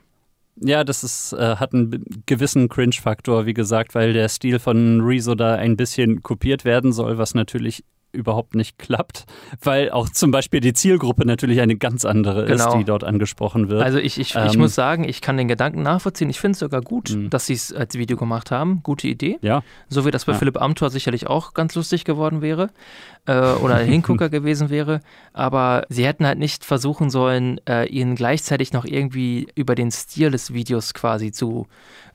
Ja, das ist, äh, hat einen gewissen Cringe-Faktor, wie gesagt, weil der Stil von Rezo da ein bisschen kopiert werden soll, was natürlich überhaupt nicht klappt, weil auch zum Beispiel die Zielgruppe natürlich eine ganz andere genau. ist, die dort angesprochen wird. Also ich, ich, ähm, ich muss sagen, ich kann den Gedanken nachvollziehen. Ich finde es sogar gut, mh. dass sie es als Video gemacht haben. Gute Idee. Ja. So wie das bei ja. Philipp Amthor sicherlich auch ganz lustig geworden wäre äh, oder ein Hingucker gewesen wäre. Aber sie hätten halt nicht versuchen sollen, äh, ihn gleichzeitig noch irgendwie über den Stil des Videos quasi zu,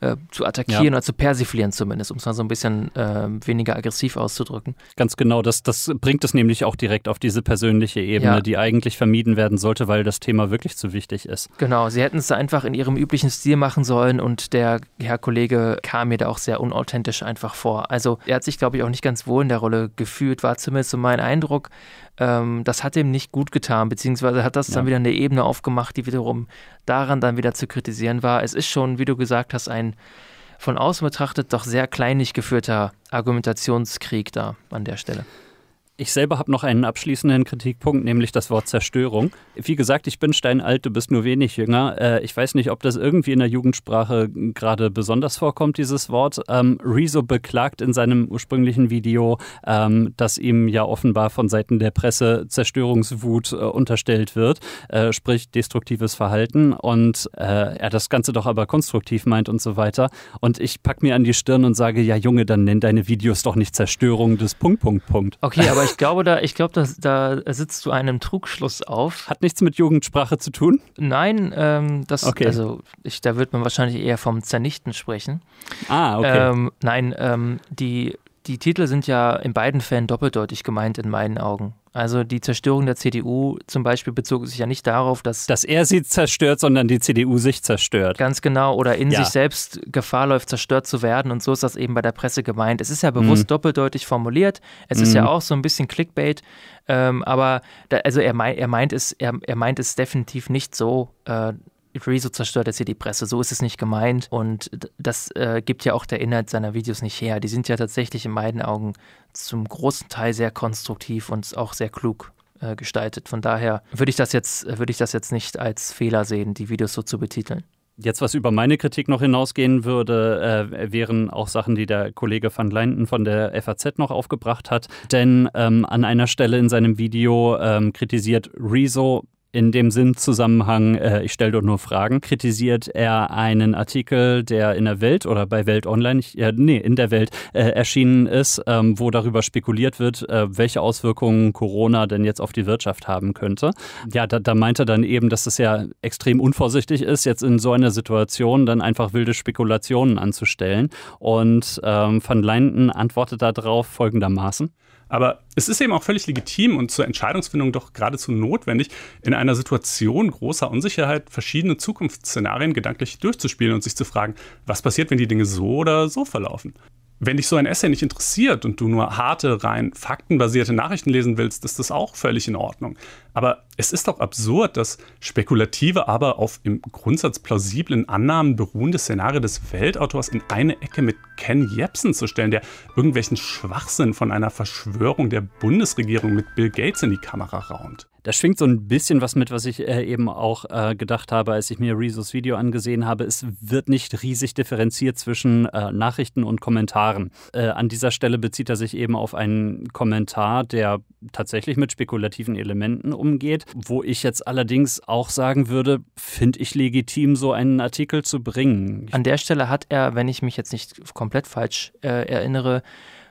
äh, zu attackieren ja. oder zu persiflieren zumindest, um es mal so ein bisschen äh, weniger aggressiv auszudrücken. Ganz genau, das, das bringt es nämlich auch direkt auf diese persönliche Ebene, ja. die eigentlich vermieden werden sollte, weil das Thema wirklich zu wichtig ist. Genau, sie hätten es einfach in ihrem üblichen Stil machen sollen und der Herr Kollege kam mir da auch sehr unauthentisch einfach vor. Also er hat sich, glaube ich, auch nicht ganz wohl in der Rolle gefühlt, war zumindest so mein Eindruck. Ähm, das hat ihm nicht gut getan, beziehungsweise hat das ja. dann wieder eine Ebene aufgemacht, die wiederum daran dann wieder zu kritisieren war. Es ist schon, wie du gesagt hast, ein von außen betrachtet doch sehr kleinlich geführter Argumentationskrieg da an der Stelle. Ich selber habe noch einen abschließenden Kritikpunkt, nämlich das Wort Zerstörung. Wie gesagt, ich bin steinalt, du bist nur wenig jünger. Äh, ich weiß nicht, ob das irgendwie in der Jugendsprache gerade besonders vorkommt, dieses Wort. Ähm, Rezo beklagt in seinem ursprünglichen Video, ähm, dass ihm ja offenbar von Seiten der Presse Zerstörungswut äh, unterstellt wird, äh, sprich destruktives Verhalten und er das Ganze doch aber konstruktiv meint und so weiter. Und ich packe mir an die Stirn und sage, ja Junge, dann nenn deine Videos doch nicht Zerstörung des Punkt, Punkt, Punkt. Okay, aber ich glaube, da, ich glaube, da, da sitzt du einem Trugschluss auf. Hat nichts mit Jugendsprache zu tun? Nein, ähm, das, okay. also ich, da wird man wahrscheinlich eher vom Zernichten sprechen. Ah, okay. Ähm, nein, ähm, die, die Titel sind ja in beiden Fällen doppeldeutig gemeint in meinen Augen. Also die Zerstörung der CDU zum Beispiel bezog sich ja nicht darauf, dass. Dass er sie zerstört, sondern die CDU sich zerstört. Ganz genau. Oder in ja. sich selbst Gefahr läuft, zerstört zu werden. Und so ist das eben bei der Presse gemeint. Es ist ja bewusst mhm. doppeldeutig formuliert. Es mhm. ist ja mhm. auch so ein bisschen Clickbait. Ähm, aber da, also er, mein, er, meint es, er, er meint es definitiv nicht so. Äh, Rezo zerstört jetzt hier die Presse. So ist es nicht gemeint. Und das äh, gibt ja auch der Inhalt seiner Videos nicht her. Die sind ja tatsächlich in meinen Augen zum großen Teil sehr konstruktiv und auch sehr klug äh, gestaltet. Von daher würde ich das jetzt, würde ich das jetzt nicht als Fehler sehen, die Videos so zu betiteln. Jetzt, was über meine Kritik noch hinausgehen würde, äh, wären auch Sachen, die der Kollege van Leinten von der FAZ noch aufgebracht hat. Denn ähm, an einer Stelle in seinem Video ähm, kritisiert Rezo in dem Sinnzusammenhang, äh, ich stelle dort nur Fragen, kritisiert er einen Artikel, der in der Welt oder bei Welt Online, ich, äh, nee, in der Welt äh, erschienen ist, ähm, wo darüber spekuliert wird, äh, welche Auswirkungen Corona denn jetzt auf die Wirtschaft haben könnte. Ja, da, da meint er dann eben, dass es ja extrem unvorsichtig ist, jetzt in so einer Situation dann einfach wilde Spekulationen anzustellen. Und ähm, Van Leinten antwortet darauf folgendermaßen. Aber es ist eben auch völlig legitim und zur Entscheidungsfindung doch geradezu notwendig, in einer Situation großer Unsicherheit verschiedene Zukunftsszenarien gedanklich durchzuspielen und sich zu fragen, was passiert, wenn die Dinge so oder so verlaufen. Wenn dich so ein Essay nicht interessiert und du nur harte, rein faktenbasierte Nachrichten lesen willst, ist das auch völlig in Ordnung. Aber es ist doch absurd, dass spekulative, aber auf im Grundsatz plausiblen Annahmen beruhende Szenarien des Weltautors in eine Ecke mit Ken Jebsen zu stellen, der irgendwelchen Schwachsinn von einer Verschwörung der Bundesregierung mit Bill Gates in die Kamera raunt. Da schwingt so ein bisschen was mit, was ich äh, eben auch äh, gedacht habe, als ich mir Rezos Video angesehen habe. Es wird nicht riesig differenziert zwischen äh, Nachrichten und Kommentaren. Äh, an dieser Stelle bezieht er sich eben auf einen Kommentar, der tatsächlich mit spekulativen Elementen umgeht, wo ich jetzt allerdings auch sagen würde, finde ich legitim, so einen Artikel zu bringen. An der Stelle hat er, wenn ich mich jetzt nicht komplett falsch äh, erinnere,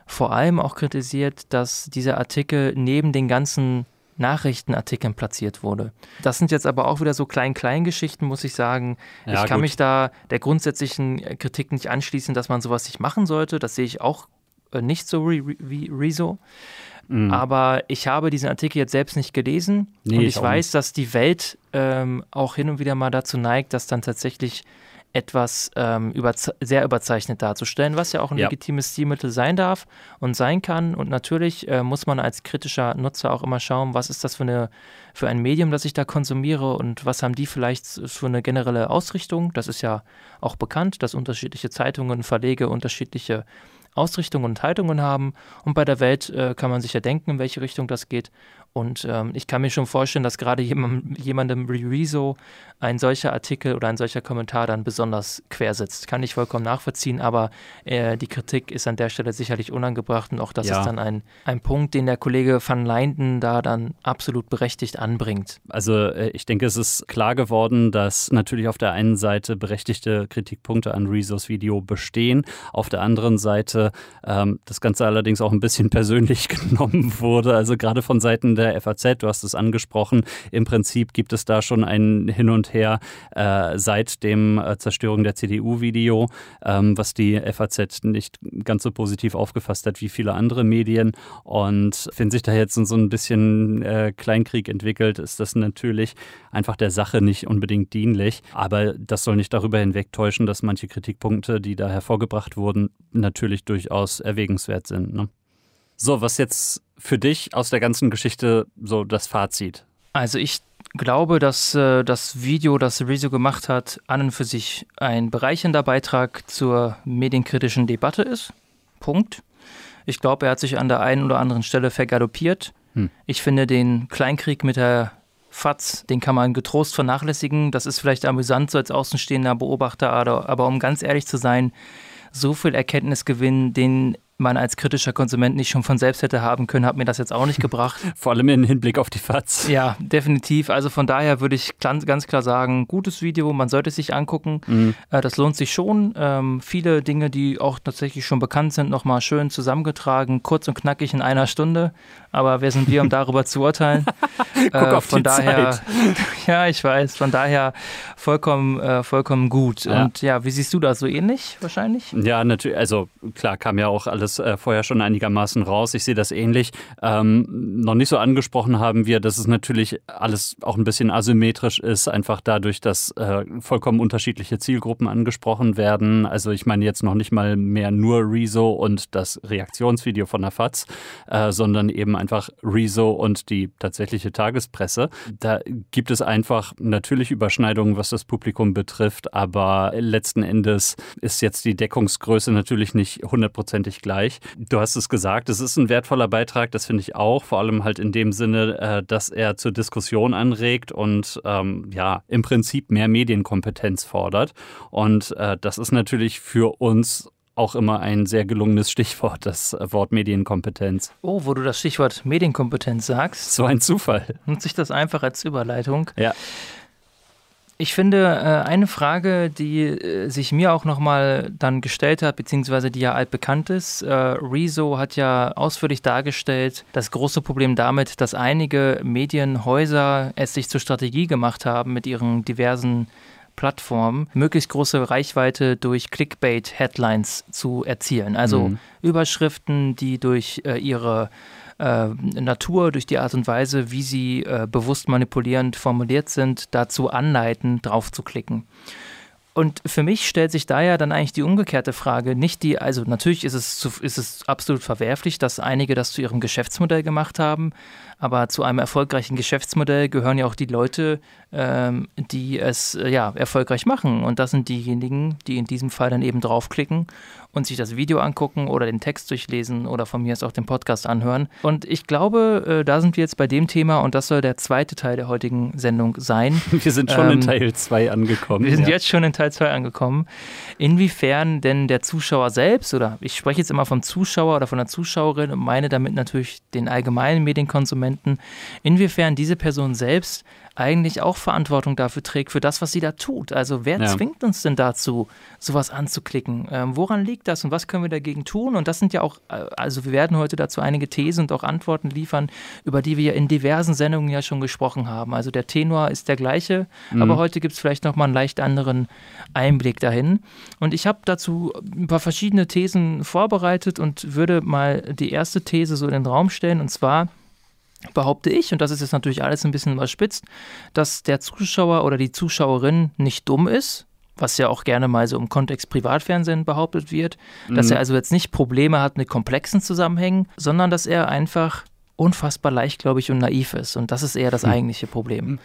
vor allem auch kritisiert, dass dieser Artikel neben den ganzen Nachrichtenartikeln platziert wurde. Das sind jetzt aber auch wieder so Klein-Klein-Geschichten, muss ich sagen. Ja, ich kann gut. mich da der grundsätzlichen Kritik nicht anschließen, dass man sowas nicht machen sollte. Das sehe ich auch äh, nicht so wie Rezo. Mhm. Aber ich habe diesen Artikel jetzt selbst nicht gelesen nee, und ich, ich weiß, nicht. dass die Welt ähm, auch hin und wieder mal dazu neigt, dass dann tatsächlich etwas ähm, überze sehr überzeichnet darzustellen, was ja auch ein ja. legitimes Stilmittel sein darf und sein kann. Und natürlich äh, muss man als kritischer Nutzer auch immer schauen, was ist das für, eine, für ein Medium, das ich da konsumiere und was haben die vielleicht für eine generelle Ausrichtung. Das ist ja auch bekannt, dass unterschiedliche Zeitungen, Verlege unterschiedliche Ausrichtungen und Haltungen haben. Und bei der Welt äh, kann man sich ja denken, in welche Richtung das geht. Und ähm, ich kann mir schon vorstellen, dass gerade jemandem, jemandem wie Rezo ein solcher Artikel oder ein solcher Kommentar dann besonders quer sitzt. Kann ich vollkommen nachvollziehen, aber äh, die Kritik ist an der Stelle sicherlich unangebracht und auch das ja. ist dann ein, ein Punkt, den der Kollege van Leinden da dann absolut berechtigt anbringt. Also äh, ich denke, es ist klar geworden, dass natürlich auf der einen Seite berechtigte Kritikpunkte an Rezos Video bestehen, auf der anderen Seite ähm, das Ganze allerdings auch ein bisschen persönlich genommen wurde, also gerade von Seiten der der FAZ, du hast es angesprochen. Im Prinzip gibt es da schon ein Hin und Her äh, seit dem äh, Zerstörung der CDU-Video, ähm, was die FAZ nicht ganz so positiv aufgefasst hat wie viele andere Medien. Und wenn sich da jetzt so ein bisschen äh, Kleinkrieg entwickelt, ist das natürlich einfach der Sache nicht unbedingt dienlich. Aber das soll nicht darüber hinwegtäuschen, dass manche Kritikpunkte, die da hervorgebracht wurden, natürlich durchaus erwägenswert sind. Ne? So, was jetzt für dich aus der ganzen Geschichte so das Fazit? Also ich glaube, dass äh, das Video, das Rezo gemacht hat, an und für sich ein bereichernder Beitrag zur medienkritischen Debatte ist. Punkt. Ich glaube, er hat sich an der einen oder anderen Stelle vergaloppiert. Hm. Ich finde den Kleinkrieg mit der FATS, den kann man getrost vernachlässigen. Das ist vielleicht amüsant so als außenstehender Beobachter, aber, aber um ganz ehrlich zu sein, so viel Erkenntnisgewinn, den man als kritischer Konsument nicht schon von selbst hätte haben können, hat mir das jetzt auch nicht gebracht. Vor allem im Hinblick auf die FATS. Ja, definitiv. Also von daher würde ich ganz klar sagen, gutes Video, man sollte es sich angucken. Mhm. Äh, das lohnt sich schon. Ähm, viele Dinge, die auch tatsächlich schon bekannt sind, nochmal schön zusammengetragen, kurz und knackig in einer Stunde. Aber wer sind wir, um darüber zu urteilen? Guck äh, auf von die daher, Zeit. ja, ich weiß, von daher vollkommen, äh, vollkommen gut. Ja. Und ja, wie siehst du das? So ähnlich wahrscheinlich? Ja, natürlich. Also klar, kam ja auch alles äh, vorher schon einigermaßen raus. Ich sehe das ähnlich. Ähm, noch nicht so angesprochen haben wir, dass es natürlich alles auch ein bisschen asymmetrisch ist, einfach dadurch, dass äh, vollkommen unterschiedliche Zielgruppen angesprochen werden. Also ich meine jetzt noch nicht mal mehr nur Rezo und das Reaktionsvideo von der FAZ, äh, sondern eben einfach Rezo und die tatsächliche Tagespresse. Da gibt es einfach natürlich Überschneidungen, was das Publikum betrifft, aber letzten Endes ist jetzt die Deckungsgröße natürlich nicht hundertprozentig gleich. Du hast es gesagt, es ist ein wertvoller Beitrag, das finde ich auch, vor allem halt in dem Sinne, äh, dass er zur Diskussion anregt und ähm, ja, im Prinzip mehr Medienkompetenz fordert. Und äh, das ist natürlich für uns auch immer ein sehr gelungenes Stichwort, das Wort Medienkompetenz. Oh, wo du das Stichwort Medienkompetenz sagst. So ein Zufall. Nutze ich das einfach als Überleitung. Ja. Ich finde, äh, eine Frage, die äh, sich mir auch nochmal dann gestellt hat, beziehungsweise die ja altbekannt ist, äh, Rezo hat ja ausführlich dargestellt, das große Problem damit, dass einige Medienhäuser es sich zur Strategie gemacht haben, mit ihren diversen Plattformen möglichst große Reichweite durch Clickbait-Headlines zu erzielen. Also mhm. Überschriften, die durch äh, ihre äh, Natur, durch die Art und Weise, wie sie äh, bewusst manipulierend formuliert sind, dazu anleiten, drauf zu klicken. Und für mich stellt sich da ja dann eigentlich die umgekehrte Frage. Nicht die, also natürlich ist es, zu, ist es absolut verwerflich, dass einige das zu ihrem Geschäftsmodell gemacht haben, aber zu einem erfolgreichen Geschäftsmodell gehören ja auch die Leute, ähm, die es äh, ja erfolgreich machen. Und das sind diejenigen, die in diesem Fall dann eben draufklicken und sich das Video angucken oder den Text durchlesen oder von mir aus auch den Podcast anhören. Und ich glaube, äh, da sind wir jetzt bei dem Thema und das soll der zweite Teil der heutigen Sendung sein. Wir sind schon ähm, in Teil 2 angekommen. Wir sind ja. jetzt schon in Teil 2 angekommen. Inwiefern denn der Zuschauer selbst oder ich spreche jetzt immer vom Zuschauer oder von der Zuschauerin und meine damit natürlich den allgemeinen Medienkonsumenten Momenten, inwiefern diese Person selbst eigentlich auch Verantwortung dafür trägt, für das, was sie da tut. Also wer ja. zwingt uns denn dazu, sowas anzuklicken? Ähm, woran liegt das und was können wir dagegen tun? Und das sind ja auch, äh, also wir werden heute dazu einige Thesen und auch Antworten liefern, über die wir in diversen Sendungen ja schon gesprochen haben. Also der Tenor ist der gleiche, mhm. aber heute gibt es vielleicht nochmal einen leicht anderen Einblick dahin. Und ich habe dazu ein paar verschiedene Thesen vorbereitet und würde mal die erste These so in den Raum stellen, und zwar, behaupte ich, und das ist jetzt natürlich alles ein bisschen überspitzt, dass der Zuschauer oder die Zuschauerin nicht dumm ist, was ja auch gerne mal so im Kontext Privatfernsehen behauptet wird, dass mhm. er also jetzt nicht Probleme hat mit komplexen Zusammenhängen, sondern dass er einfach unfassbar leichtgläubig und naiv ist. Und das ist eher das Hm. eigentliche Problem.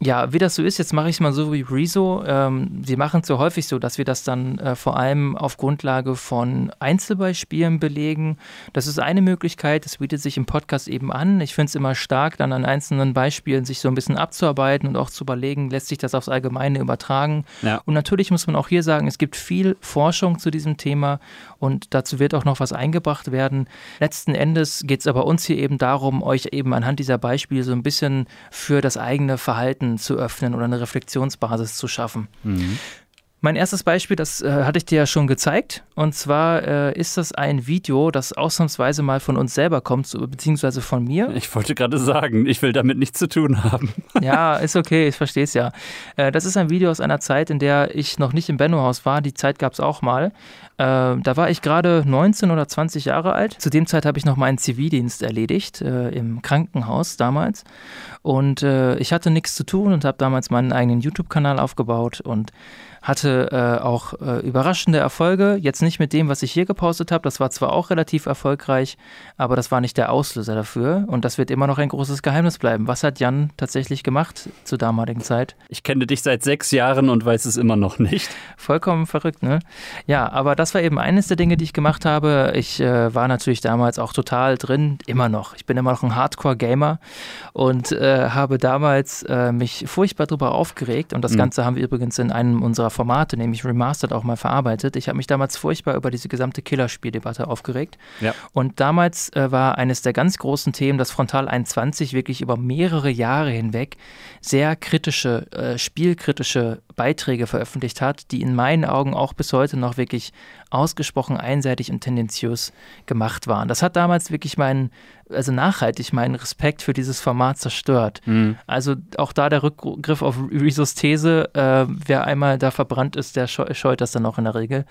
Ja, wie das so ist, jetzt mache ich es mal so wie Rezo. Ähm, wir machen es so häufig so, dass wir das dann äh, vor allem auf Grundlage von Einzelbeispielen belegen. Das ist eine Möglichkeit, das bietet sich im Podcast eben an. Ich finde es immer stark, dann an einzelnen Beispielen sich so ein bisschen abzuarbeiten und auch zu überlegen, lässt sich das aufs Allgemeine übertragen. Ja. Und natürlich muss man auch hier sagen, es gibt viel Forschung zu diesem Thema und dazu wird auch noch was eingebracht werden. Letzten Endes geht es aber uns hier eben darum, euch eben anhand dieser Beispiele so ein bisschen für das eigene Verhalten zu öffnen oder eine Reflexionsbasis zu schaffen. Mein erstes Beispiel, das äh, hatte ich dir ja schon gezeigt. Und zwar äh, ist das ein Video, das ausnahmsweise mal von uns selber kommt, so, beziehungsweise von mir. Ich wollte gerade sagen, ich will damit nichts zu tun haben. Ja, ist okay, ich verstehe es ja. Äh, das ist ein Video aus einer Zeit, in der ich noch nicht im Benno-Haus war. Die Zeit gab es auch mal. Äh, da war ich gerade 19 oder 20 Jahre alt. Zu dem Zeit habe ich noch meinen Zivildienst erledigt, äh, im Krankenhaus damals. Und äh, ich hatte nichts zu tun und habe damals meinen eigenen YouTube-Kanal aufgebaut und hatte äh, auch äh, überraschende Erfolge. Jetzt nicht mit dem, was ich hier gepostet habe. Das war zwar auch relativ erfolgreich, aber das war nicht der Auslöser dafür. Und das wird immer noch ein großes Geheimnis bleiben. Was hat Jan tatsächlich gemacht zur damaligen Zeit? Ich kenne dich seit sechs Jahren und weiß es immer noch nicht. Vollkommen verrückt, ne? Ja, aber das war eben eines der Dinge, die ich gemacht habe. Ich äh, war natürlich damals auch total drin, immer noch. Ich bin immer noch ein Hardcore-Gamer und äh, habe damals äh, mich furchtbar darüber aufgeregt. Und das Mhm. Ganze haben wir übrigens in einem unserer Formate, nämlich Remastered, auch mal verarbeitet. Ich habe mich damals furchtbar über diese gesamte Killerspieldebatte aufgeregt. Ja. Und damals äh, war eines der ganz großen Themen, dass Frontal 21 wirklich über mehrere Jahre hinweg sehr kritische, äh, spielkritische Beiträge veröffentlicht hat, die in meinen Augen auch bis heute noch wirklich ausgesprochen einseitig und tendenziös gemacht waren. Das hat damals wirklich meinen, also nachhaltig meinen Respekt für dieses Format zerstört. Also auch da der Rückgriff auf Rizos These, äh, wer einmal da verbrannt ist, der scheu scheut das dann auch in der Regel.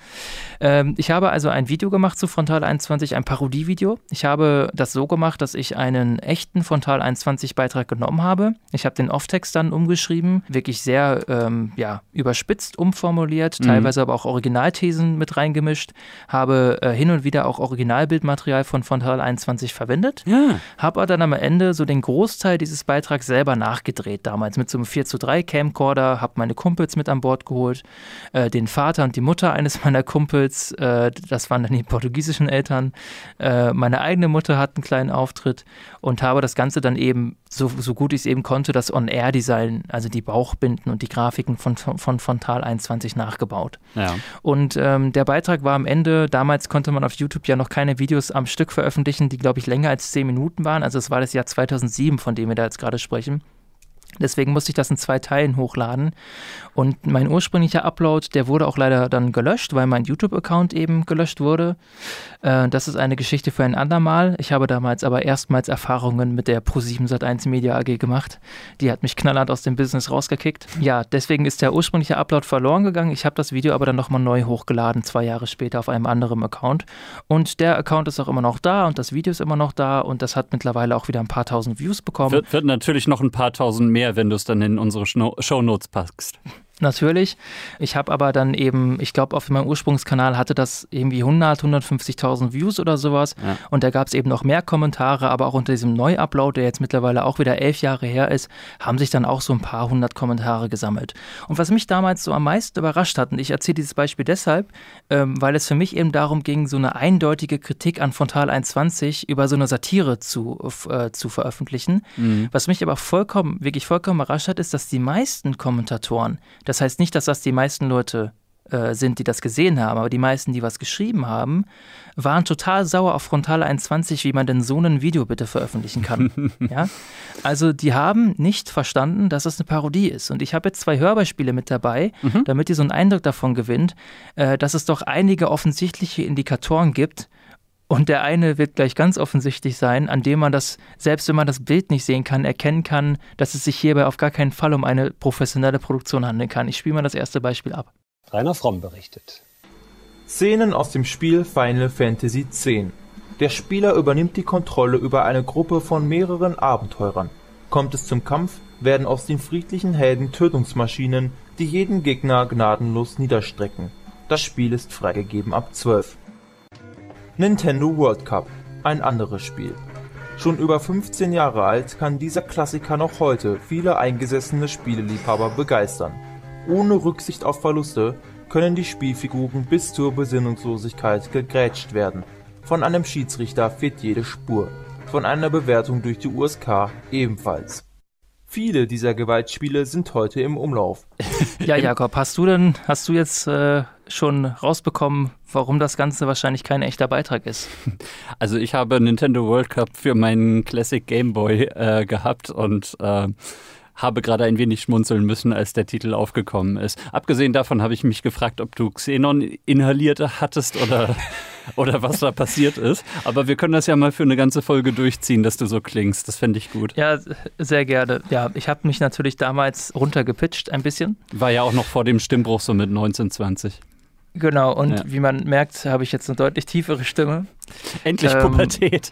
Ähm, ich habe also ein Video gemacht zu Frontal 21, ein Parodievideo. Ich habe das so gemacht, dass ich einen echten Frontal 21 Beitrag genommen habe. Ich habe den Off-Text dann umgeschrieben, wirklich sehr ähm, ja, überspitzt umformuliert, teilweise aber auch Originalthesen mit reingemischt, habe äh, hin und wieder auch Originalbildmaterial von Frontal 21 verwendet. Ja. Habe dann am Ende so den Großteil dieses Beitrags selber nachgedreht, damals mit so einem 4 zu 3 Camcorder, habe meine Kumpels mit an Bord geholt, äh, den Vater und die Mutter eines meiner Kumpels, äh, das waren dann die portugiesischen Eltern, äh, meine eigene Mutter hat einen kleinen Auftritt und habe das Ganze dann eben, so, so gut ich es eben konnte, das On-Air-Design, also die Bauchbinden und die Grafiken von, von, von Frontal 21 nachgebaut. Ja. Und ähm, der Beitrag war am Ende, damals konnte man auf YouTube ja noch keine Videos am Stück veröffentlichen, die, glaube ich, länger als 10 Minuten waren. Also es war das Jahr 2007, von dem wir da jetzt gerade sprechen. Deswegen musste ich das in zwei Teilen hochladen. Und mein ursprünglicher Upload, der wurde auch leider dann gelöscht, weil mein YouTube-Account eben gelöscht wurde. Äh, das ist eine Geschichte für ein andermal. Ich habe damals aber erstmals Erfahrungen mit der Pro7 Sat1 Media AG gemacht. Die hat mich knallhart aus dem Business rausgekickt. Ja, deswegen ist der ursprüngliche Upload verloren gegangen. Ich habe das Video aber dann nochmal neu hochgeladen, zwei Jahre später auf einem anderen Account. Und der Account ist auch immer noch da und das Video ist immer noch da und das hat mittlerweile auch wieder ein paar tausend Views bekommen. Wird, wird natürlich noch ein paar tausend mehr, wenn du es dann in unsere Schno Shownotes packst. Natürlich. Ich habe aber dann eben, ich glaube, auf meinem Ursprungskanal hatte das irgendwie 100, 150.000 Views oder sowas. Ja. Und da gab es eben noch mehr Kommentare, aber auch unter diesem Neuupload, der jetzt mittlerweile auch wieder elf Jahre her ist, haben sich dann auch so ein paar hundert Kommentare gesammelt. Und was mich damals so am meisten überrascht hat, und ich erzähle dieses Beispiel deshalb, ähm, weil es für mich eben darum ging, so eine eindeutige Kritik an Frontal 21 über so eine Satire zu, äh, zu veröffentlichen. Was mich aber vollkommen, wirklich vollkommen überrascht hat, ist, dass die meisten Kommentatoren, das heißt nicht, dass das die meisten Leute äh, sind, die das gesehen haben, aber die meisten, die was geschrieben haben, waren total sauer auf Frontal 21, wie man denn so ein Video bitte veröffentlichen kann. ja? Also die haben nicht verstanden, dass es eine Parodie ist. Und ich habe jetzt zwei Hörbeispiele mit dabei, damit ihr so einen Eindruck davon gewinnt, äh, dass es doch einige offensichtliche Indikatoren gibt, und der eine wird gleich ganz offensichtlich sein, an dem man das, selbst wenn man das Bild nicht sehen kann, erkennen kann, dass es sich hierbei auf gar keinen Fall um eine professionelle Produktion handeln kann. Ich spiele mal das erste Beispiel ab. Rainer Fromm berichtet. Szenen aus dem Spiel Final Fantasy X. Der Spieler übernimmt die Kontrolle über eine Gruppe von mehreren Abenteurern. Kommt es zum Kampf, werden aus den friedlichen Helden Tötungsmaschinen, die jeden Gegner gnadenlos niederstrecken. Das Spiel ist freigegeben ab 12. Nintendo World Cup, ein anderes Spiel. Schon über 15 Jahre alt kann dieser Klassiker noch heute viele eingesessene Spieleliebhaber begeistern. Ohne Rücksicht auf Verluste können die Spielfiguren bis zur Besinnungslosigkeit gegrätscht werden. Von einem Schiedsrichter fehlt jede Spur. Von einer Bewertung durch die USK ebenfalls. Viele dieser Gewaltspiele sind heute im Umlauf. Ja, Jakob, hast du denn, hast du jetzt äh, schon rausbekommen, warum das Ganze wahrscheinlich kein echter Beitrag ist? Also ich habe Nintendo World Cup für meinen Classic Game Boy äh, gehabt und äh, habe gerade ein wenig schmunzeln müssen, als der Titel aufgekommen ist. Abgesehen davon habe ich mich gefragt, ob du Xenon inhaliert hattest oder, oder was da passiert ist. Aber wir können das ja mal für eine ganze Folge durchziehen, dass du so klingst. Das fände ich gut. Ja, sehr gerne. Ja, ich habe mich natürlich damals runtergepitcht ein bisschen. War ja auch noch vor dem Stimmbruch so mit 1920. Genau, und ja. wie man merkt, habe ich jetzt eine deutlich tiefere Stimme. Endlich ähm, Pubertät.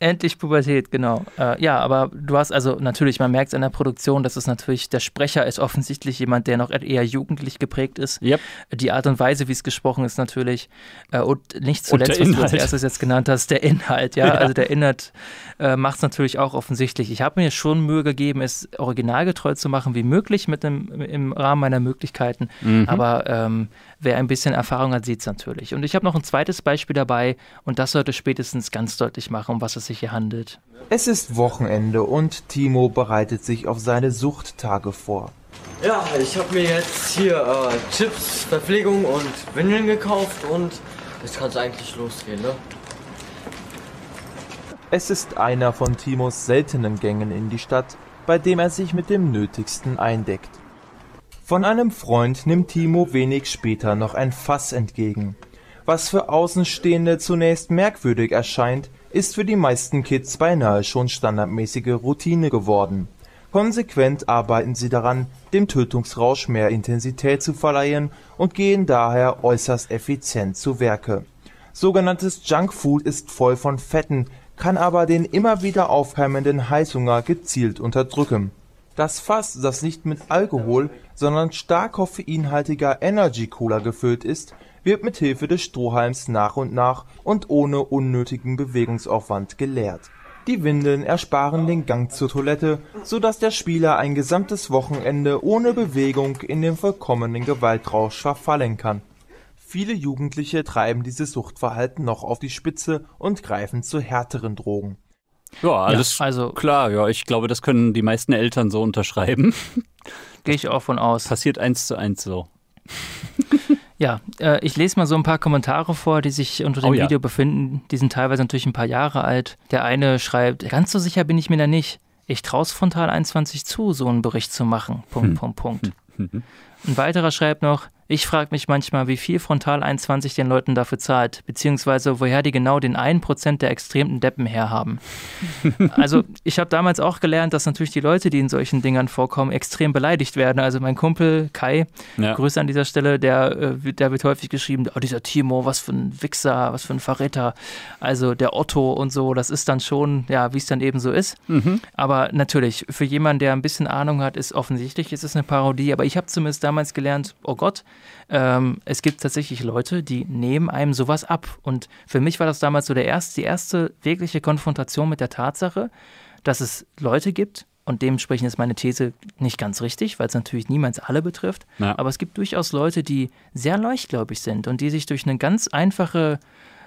Endlich Pubertät, genau. Äh, ja, aber du hast also natürlich, man merkt es an der Produktion, dass es natürlich, der Sprecher ist offensichtlich jemand, der noch eher jugendlich geprägt ist. Yep. Die Art und Weise, wie es gesprochen ist, natürlich. Äh, und nicht zuletzt, und was du als erstes jetzt genannt hast, der Inhalt, ja. ja. Also der Inhalt äh, macht es natürlich auch offensichtlich. Ich habe mir schon Mühe gegeben, es originalgetreu zu machen, wie möglich mit dem, im Rahmen meiner Möglichkeiten. Mhm. Aber ähm, wer ein bisschen Erfahrung hat, sieht es natürlich. Und ich habe noch ein zweites Beispiel dabei und das sollte spätestens ganz deutlich machen, um was es sich hier handelt. Es ist Wochenende und Timo bereitet sich auf seine Suchttage vor. Ja, ich habe mir jetzt hier äh, Chips, Verpflegung und Windeln gekauft und jetzt kann es eigentlich losgehen, ne? Es ist einer von Timos seltenen Gängen in die Stadt, bei dem er sich mit dem Nötigsten eindeckt. Von einem Freund nimmt Timo wenig später noch ein Fass entgegen. Was für Außenstehende zunächst merkwürdig erscheint, ist für die meisten Kids beinahe schon standardmäßige Routine geworden. Konsequent arbeiten sie daran, dem Tötungsrausch mehr Intensität zu verleihen und gehen daher äußerst effizient zu Werke. Sogenanntes Junkfood ist voll von Fetten, kann aber den immer wieder aufkeimenden Heißhunger gezielt unterdrücken. Das Fass, das nicht mit Alkohol, sondern stark koffeinhaltiger Energy Cola gefüllt ist, wird mit Hilfe des Strohhalms nach und nach und ohne unnötigen Bewegungsaufwand geleert. Die Windeln ersparen den Gang zur Toilette, so dass der Spieler ein gesamtes Wochenende ohne Bewegung in den vollkommenen Gewaltrausch verfallen kann. Viele Jugendliche treiben dieses Suchtverhalten noch auf die Spitze und greifen zu härteren Drogen ja, alles ja, also, klar. Ja, ich glaube, das können die meisten Eltern so unterschreiben. Gehe ich auch von aus. Passiert eins zu eins so. Ja, äh, ich lese mal so ein paar Kommentare vor, die sich unter dem oh, Video ja. befinden. Die sind teilweise natürlich ein paar Jahre alt. Der eine schreibt, ganz so sicher bin ich mir da nicht. Ich traue es Frontal 21 zu, so einen Bericht zu machen. Punkt, hm. Punkt, Punkt. Hm. hm. Ein weiterer schreibt noch, ich frage mich manchmal, wie viel Frontal 21 den Leuten dafür zahlt, beziehungsweise woher die genau den 1% der extremen Deppen herhaben. also ich habe damals auch gelernt, dass natürlich die Leute, die in solchen Dingern vorkommen, extrem beleidigt werden. Also mein Kumpel Kai, ja. Grüße an dieser Stelle, der, äh, der wird häufig geschrieben, oh, dieser Timo, was für ein Wichser, was für ein Verräter. Also der Otto und so, das ist dann schon, ja, wie es dann eben so ist. Mhm. Aber natürlich, für jemanden, der ein bisschen Ahnung hat, ist offensichtlich, es ist eine Parodie, aber ich habe zumindest damals gelernt, oh Gott, ähm, es gibt tatsächlich Leute, die nehmen einem sowas ab. Und für mich war das damals so der erste, die erste wirkliche Konfrontation mit der Tatsache, dass es Leute gibt, und dementsprechend ist meine These nicht ganz richtig, weil es natürlich niemals alle betrifft. Ja. Aber es gibt durchaus Leute, die sehr leichtgläubig sind und die sich durch eine ganz einfache,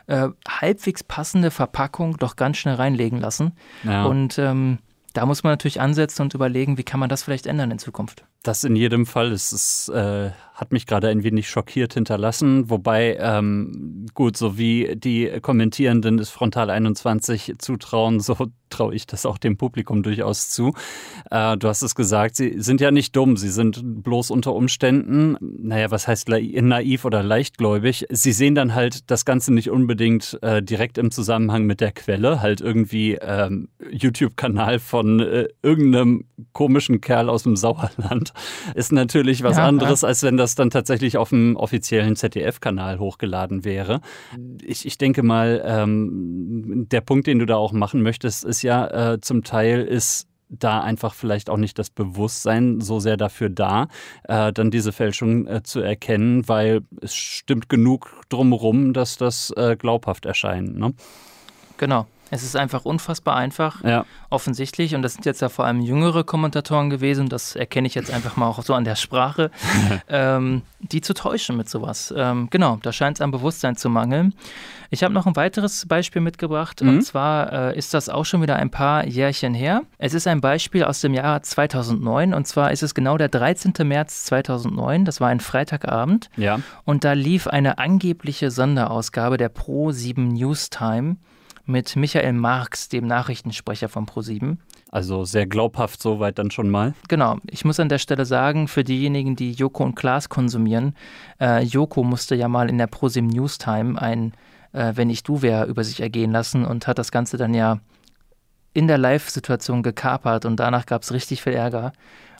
äh, halbwegs passende Verpackung doch ganz schnell reinlegen lassen. Ja. Und ähm, da muss man natürlich ansetzen und überlegen, wie kann man das vielleicht ändern in Zukunft. Das in jedem Fall. Es ist, äh, hat mich gerade ein wenig schockiert hinterlassen. Wobei, ähm, gut, so wie die Kommentierenden des Frontal 21 zutrauen, so traue ich das auch dem Publikum durchaus zu. Äh, du hast es gesagt, sie sind ja nicht dumm, sie sind bloß unter Umständen, naja, was heißt naiv oder leichtgläubig? Sie sehen dann halt das Ganze nicht unbedingt äh, direkt im Zusammenhang mit der Quelle, halt irgendwie ähm, YouTube-Kanal von äh, irgendeinem komischen Kerl aus dem Sauerland ist natürlich was ja, anderes, ja. als wenn das dann tatsächlich auf dem offiziellen ZDF-Kanal hochgeladen wäre. Ich, ich denke mal, ähm, der Punkt, den du da auch machen möchtest, ist ja äh, zum Teil ist da einfach vielleicht auch nicht das Bewusstsein so sehr dafür da, äh, dann diese Fälschung äh, zu erkennen, weil es stimmt genug drumherum, dass das äh, glaubhaft erscheint. Ne? Genau. Es ist einfach unfassbar einfach, Ja. offensichtlich. Und das sind jetzt ja vor allem jüngere Kommentatoren gewesen. Das erkenne ich jetzt einfach mal auch so an der Sprache, ähm, die zu täuschen mit sowas. Ähm, genau, da scheint es am Bewusstsein zu mangeln. Ich habe noch ein weiteres Beispiel mitgebracht. Und zwar äh, ist das auch schon wieder ein paar Jährchen her. Es ist ein Beispiel aus dem Jahr 2009. Und zwar ist es genau der 13. März 2009. Das war ein Freitagabend. Ja. Und da lief eine angebliche Sonderausgabe der Pro7 Newstime mit Michael Marx, dem Nachrichtensprecher von Pro7. Also sehr glaubhaft soweit dann schon mal. Genau, ich muss an der Stelle sagen, für diejenigen, die Joko und Klaas konsumieren, äh, Joko musste ja mal in der ProSim Newstime ein äh, Wenn ich du wär über sich ergehen lassen und hat das Ganze dann ja in der Live-Situation gekapert und danach gab es richtig viel Ärger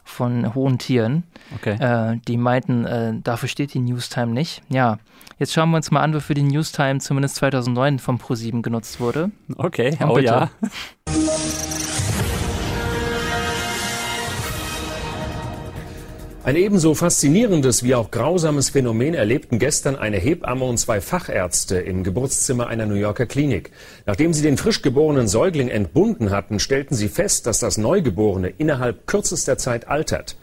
von hohen Tieren. Okay. Äh, die meinten, äh, dafür steht die Newstime nicht. Ja, jetzt schauen wir uns mal an, wofür die Newstime zumindest 2009 vom ProSieben genutzt wurde. Okay, Komm oh bitte. ja. Ein ebenso faszinierendes wie auch grausames Phänomen erlebten gestern eine Hebamme und zwei Fachärzte im Geburtszimmer einer New Yorker Klinik. Nachdem sie den frisch geborenen Säugling entbunden hatten, stellten sie fest, dass das Neugeborene innerhalb kürzester Zeit altert.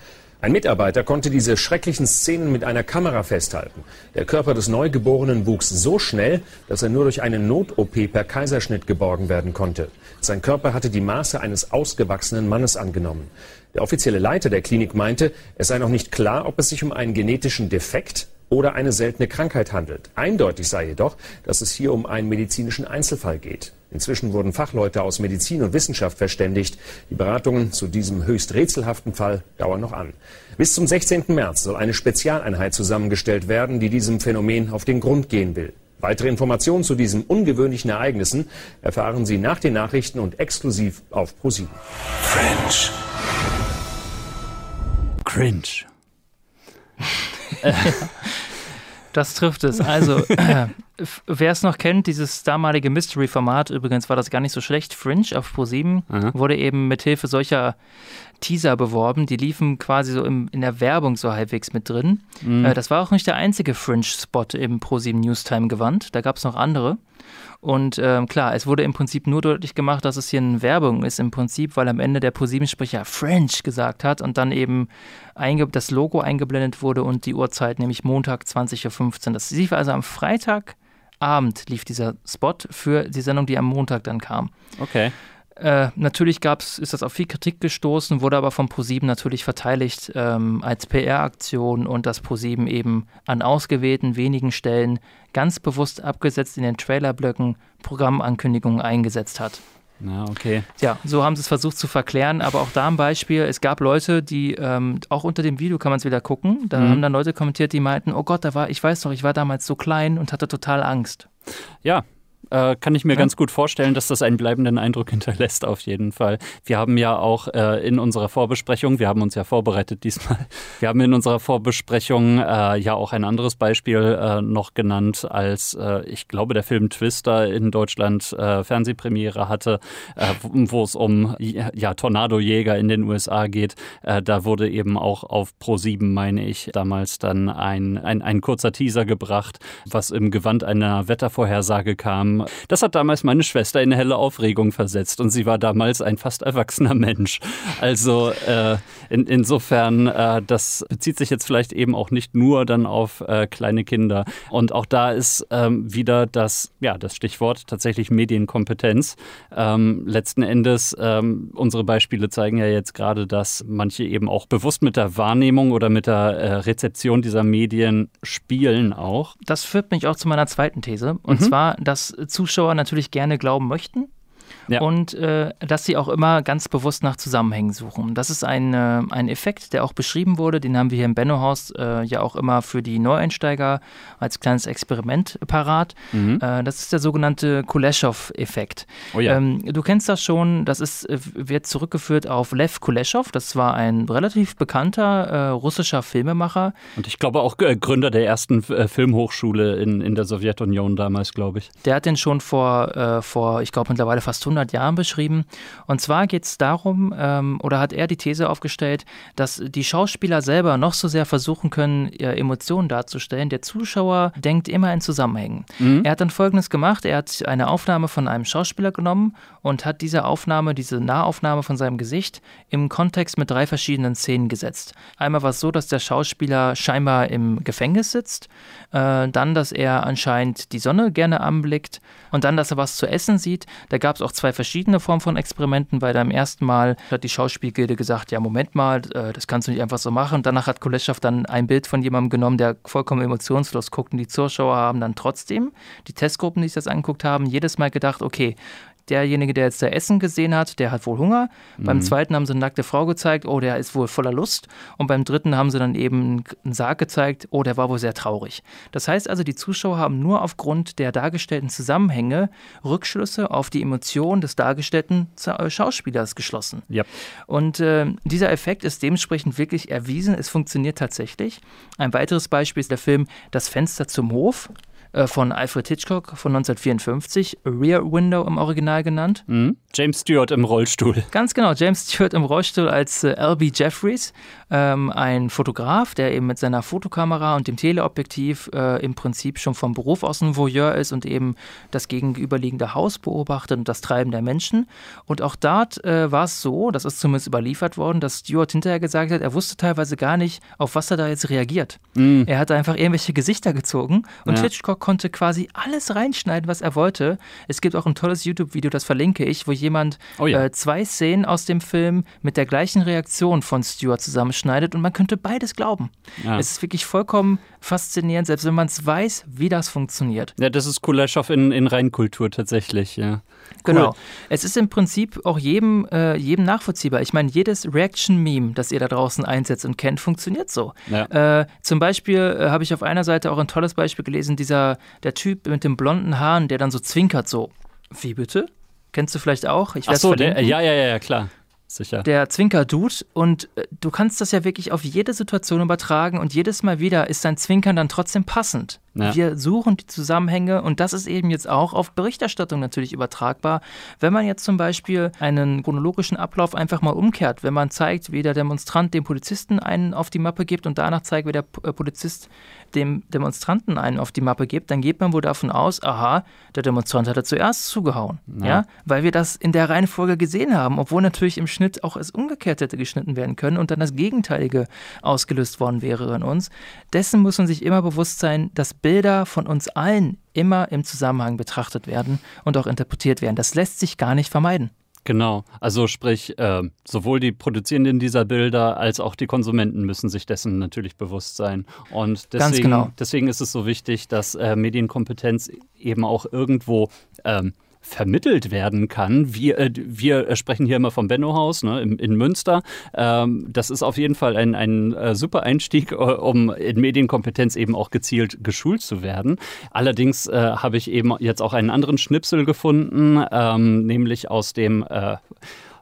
Ein Mitarbeiter konnte diese schrecklichen Szenen mit einer Kamera festhalten. Der Körper des Neugeborenen wuchs so schnell, dass er nur durch eine Not-OP per Kaiserschnitt geborgen werden konnte. Sein Körper hatte die Maße eines ausgewachsenen Mannes angenommen. Der offizielle Leiter der Klinik meinte, es sei noch nicht klar, ob es sich um einen genetischen Defekt oder eine seltene Krankheit handelt. Eindeutig sei jedoch, dass es hier um einen medizinischen Einzelfall geht. Inzwischen wurden Fachleute aus Medizin und Wissenschaft verständigt. Die Beratungen zu diesem höchst rätselhaften Fall dauern noch an. Bis zum 16. März soll eine Spezialeinheit zusammengestellt werden, die diesem Phänomen auf den Grund gehen will. Weitere Informationen zu diesen ungewöhnlichen Ereignissen erfahren Sie nach den Nachrichten und exklusiv auf ProSieben. Cringe. Cringe. Das trifft es. Also, äh, wer es noch kennt, dieses damalige Mystery-Format, übrigens war das gar nicht so schlecht, Fringe auf Pro7, Aha. wurde eben mit Hilfe solcher Teaser beworben. Die liefen quasi so im, in der Werbung so halbwegs mit drin. Äh, das war auch nicht der einzige Fringe-Spot im Pro7 Newstime gewand. Da gab es noch andere. Und ähm, klar, es wurde im Prinzip nur deutlich gemacht, dass es hier eine Werbung ist im Prinzip, weil am Ende der ProSieben-Sprecher French gesagt hat und dann eben das Logo eingeblendet wurde und die Uhrzeit, nämlich Montag 20.15 Uhr. Das lief also am Freitagabend lief dieser Spot für die Sendung, die am Montag dann kam. Okay. Äh, natürlich gab's, ist das auf viel Kritik gestoßen, wurde aber vom ProSieben natürlich verteidigt ähm, als PR-Aktion und das ProSieben eben an ausgewählten wenigen Stellen ganz bewusst abgesetzt in den Trailerblöcken Programmankündigungen eingesetzt hat. Na, okay. Ja, so haben sie es versucht zu verklären, aber auch da ein Beispiel, es gab Leute, die, ähm, auch unter dem Video kann man es wieder gucken, da Mhm. haben dann Leute kommentiert, die meinten, oh Gott, da war, ich weiß doch, ich war damals so klein und hatte total Angst. Ja, äh, kann ich mir Ja. ganz gut vorstellen, dass das einen bleibenden Eindruck hinterlässt, auf jeden Fall. Wir haben ja auch äh, in unserer Vorbesprechung, wir haben uns ja vorbereitet diesmal, wir haben in unserer Vorbesprechung äh, ja auch ein anderes Beispiel äh, noch genannt, als äh, ich glaube, der Film Twister in Deutschland äh, Fernsehpremiere hatte, wo es um ja, Tornadojäger in den USA geht. Da wurde eben auch auf Pro7, meine ich, damals dann ein, ein, ein kurzer Teaser gebracht, was im Gewand einer Wettervorhersage kam. Das hat damals meine Schwester in eine helle Aufregung versetzt und sie war damals ein fast erwachsener Mensch. Also äh, in, insofern, äh, das bezieht sich jetzt vielleicht eben auch nicht nur dann auf äh, kleine Kinder. Und auch da ist ähm, wieder das, ja, das Stichwort tatsächlich Medienkompetenz. Ähm, letzten Endes, ähm, unsere Beispiele zeigen ja jetzt gerade, dass manche eben auch bewusst mit der Wahrnehmung oder mit der äh, Rezeption dieser Medien spielen auch. Das führt mich auch zu meiner zweiten These. Und zwar, dass Zuschauer natürlich gerne glauben möchten. Ja. Und äh, dass sie auch immer ganz bewusst nach Zusammenhängen suchen. Das ist ein, äh, ein Effekt, der auch beschrieben wurde. Den haben wir hier im Benno-Haus äh, ja auch immer für die Neueinsteiger als kleines Experiment parat. Äh, das ist der sogenannte Kuleshov-Effekt. Oh ja. ähm, du kennst das schon. Das ist, äh, wird zurückgeführt auf Lev Kuleshov. Das war ein relativ bekannter äh, russischer Filmemacher. Und ich glaube auch Gründer der ersten Filmhochschule in, in der Sowjetunion damals, glaube ich. Der hat den schon vor, vor ich glaube mittlerweile fast 100 500 Jahren beschrieben. Und zwar geht es darum, ähm, oder hat er die These aufgestellt, dass die Schauspieler selber noch so sehr versuchen können, Emotionen darzustellen. Der Zuschauer denkt immer in Zusammenhängen. Mhm. Er hat dann Folgendes gemacht. Er hat eine Aufnahme von einem Schauspieler genommen und hat diese Aufnahme, diese Nahaufnahme von seinem Gesicht im Kontext mit drei verschiedenen Szenen gesetzt. Einmal war es so, dass der Schauspieler scheinbar im Gefängnis sitzt, äh, dann, dass er anscheinend die Sonne gerne anblickt und dann, dass er was zu essen sieht. Da gab es auch zwei verschiedene Formen von Experimenten, weil beim ersten Mal hat die Schauspielgilde gesagt, ja Moment mal, äh, das kannst du nicht einfach so machen. Danach hat Kuleshov dann ein Bild von jemandem genommen, der vollkommen emotionslos guckt und die Zuschauer haben dann trotzdem, die Testgruppen, die sich das angeguckt haben, jedes Mal gedacht, okay, derjenige, der jetzt da Essen gesehen hat, der hat wohl Hunger. Mhm. Beim zweiten haben sie eine nackte Frau gezeigt, oh, der ist wohl voller Lust. Und beim dritten haben sie dann eben einen Sarg gezeigt, oh, der war wohl sehr traurig. Das heißt also, die Zuschauer haben nur aufgrund der dargestellten Zusammenhänge Rückschlüsse auf die Emotionen des dargestellten äh, Schauspielers geschlossen. Yep. Und äh, dieser Effekt ist dementsprechend wirklich erwiesen. Es funktioniert tatsächlich. Ein weiteres Beispiel ist der Film Das Fenster zum Hof. Äh, von Alfred Hitchcock von 1954, Rear Window im Original genannt. Mhm. James Stewart im Rollstuhl. Ganz genau, James Stewart im Rollstuhl als äh, L.B. Jeffries, ähm, ein Fotograf, der eben mit seiner Fotokamera und dem Teleobjektiv äh, im Prinzip schon vom Beruf aus ein Voyeur ist und eben das gegenüberliegende Haus beobachtet und das Treiben der Menschen. Und auch dort äh, war es so, das ist zumindest überliefert worden, dass Stewart hinterher gesagt hat, er wusste teilweise gar nicht, auf was er da jetzt reagiert. Mhm. Er hat einfach irgendwelche Gesichter gezogen und ja. Hitchcock konnte quasi alles reinschneiden, was er wollte. Es gibt auch ein tolles YouTube-Video, das verlinke ich, wo jemand oh ja. äh, zwei Szenen aus dem Film mit der gleichen Reaktion von Stewart zusammenschneidet und man könnte beides glauben. Ja. Es ist wirklich vollkommen faszinierend, selbst wenn man es weiß, wie das funktioniert. Ja, das ist Kuleshov in, in Reinkultur tatsächlich, ja. Cool. Genau. Es ist im Prinzip auch jedem, äh, jedem nachvollziehbar. Ich meine, jedes Reaction-Meme, das ihr da draußen einsetzt und kennt, funktioniert so. Ja. Äh, zum Beispiel äh, habe ich auf einer Seite auch ein tolles Beispiel gelesen, dieser, der Typ mit den blonden Haaren, der dann so zwinkert, so. Wie bitte? Kennst du vielleicht auch? Ich Ach so, der, ja, ja, ja, klar. Sicher. Der Zwinker-Dude. Und äh, du kannst das ja wirklich auf jede Situation übertragen und jedes Mal wieder ist dein Zwinkern dann trotzdem passend. Ja. Wir suchen die Zusammenhänge und das ist eben jetzt auch auf Berichterstattung natürlich übertragbar. Wenn man jetzt zum Beispiel einen chronologischen Ablauf einfach mal umkehrt, wenn man zeigt, wie der Demonstrant dem Polizisten einen auf die Mappe gibt und danach zeigt, wie der äh, Polizist dem Demonstranten einen auf die Mappe gibt, dann geht man wohl davon aus, aha, der Demonstrant hat er zuerst zugehauen. Ja. ja. Weil wir das in der Reihenfolge gesehen haben, obwohl natürlich im Schnitt auch es umgekehrt hätte geschnitten werden können und dann das Gegenteilige ausgelöst worden wäre in uns. Dessen muss man sich immer bewusst sein, dass Bilder von uns allen immer im Zusammenhang betrachtet werden und auch interpretiert werden. Das lässt sich gar nicht vermeiden. Genau, also sprich, äh, sowohl die Produzierenden dieser Bilder als auch die Konsumenten müssen sich dessen natürlich bewusst sein. Und deswegen, genau. deswegen ist es so wichtig, dass äh, Medienkompetenz eben auch irgendwo ähm, vermittelt werden kann. Wir, äh, wir sprechen hier immer vom Benno-Haus ne, in, in, Münster. Ähm, das ist auf jeden Fall ein, ein äh, super Einstieg, äh, um in Medienkompetenz eben auch gezielt geschult zu werden. Allerdings äh, habe ich eben jetzt auch einen anderen Schnipsel gefunden, ähm, nämlich aus dem äh,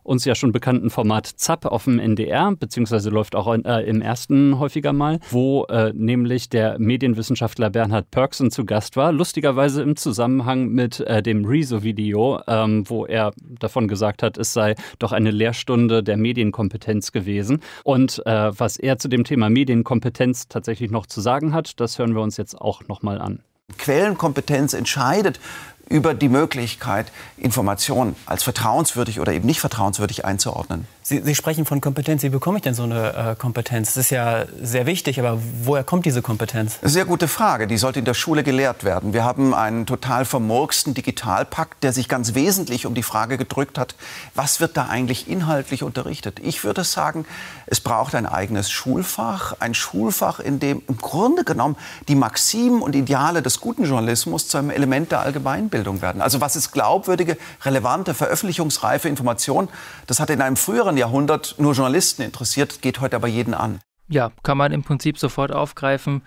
uns ja schon bekannten Format ZAP auf dem NDR, beziehungsweise läuft auch äh, im ersten häufiger mal, wo äh, nämlich der Medienwissenschaftler Bernhard Perksen zu Gast war, lustigerweise im Zusammenhang mit äh, dem Rezo-Video, ähm, wo er davon gesagt hat, es sei doch eine Lehrstunde der Medienkompetenz gewesen. Und äh, was er zu dem Thema Medienkompetenz tatsächlich noch zu sagen hat, das hören wir uns jetzt auch nochmal an. Quellenkompetenz entscheidet über die Möglichkeit, Informationen als vertrauenswürdig oder eben nicht vertrauenswürdig einzuordnen. Sie, Sie sprechen von Kompetenz. Wie bekomme ich denn so eine äh, Kompetenz? Das ist ja sehr wichtig, aber woher kommt diese Kompetenz? Sehr gute Frage. Die sollte in der Schule gelehrt werden. Wir haben einen total vermurksten Digitalpakt, der sich ganz wesentlich um die Frage gedrückt hat, was wird da eigentlich inhaltlich unterrichtet? Ich würde sagen, es braucht ein eigenes Schulfach, ein Schulfach, in dem im Grunde genommen die Maximen und Ideale des guten Journalismus zu einem Element der Allgemeinbildung werden. Also was ist glaubwürdige, relevante, veröffentlichungsreife Information? Das hat in einem früheren Jahrhundert nur Journalisten interessiert, geht heute aber jeden an. Ja, kann man im Prinzip sofort aufgreifen.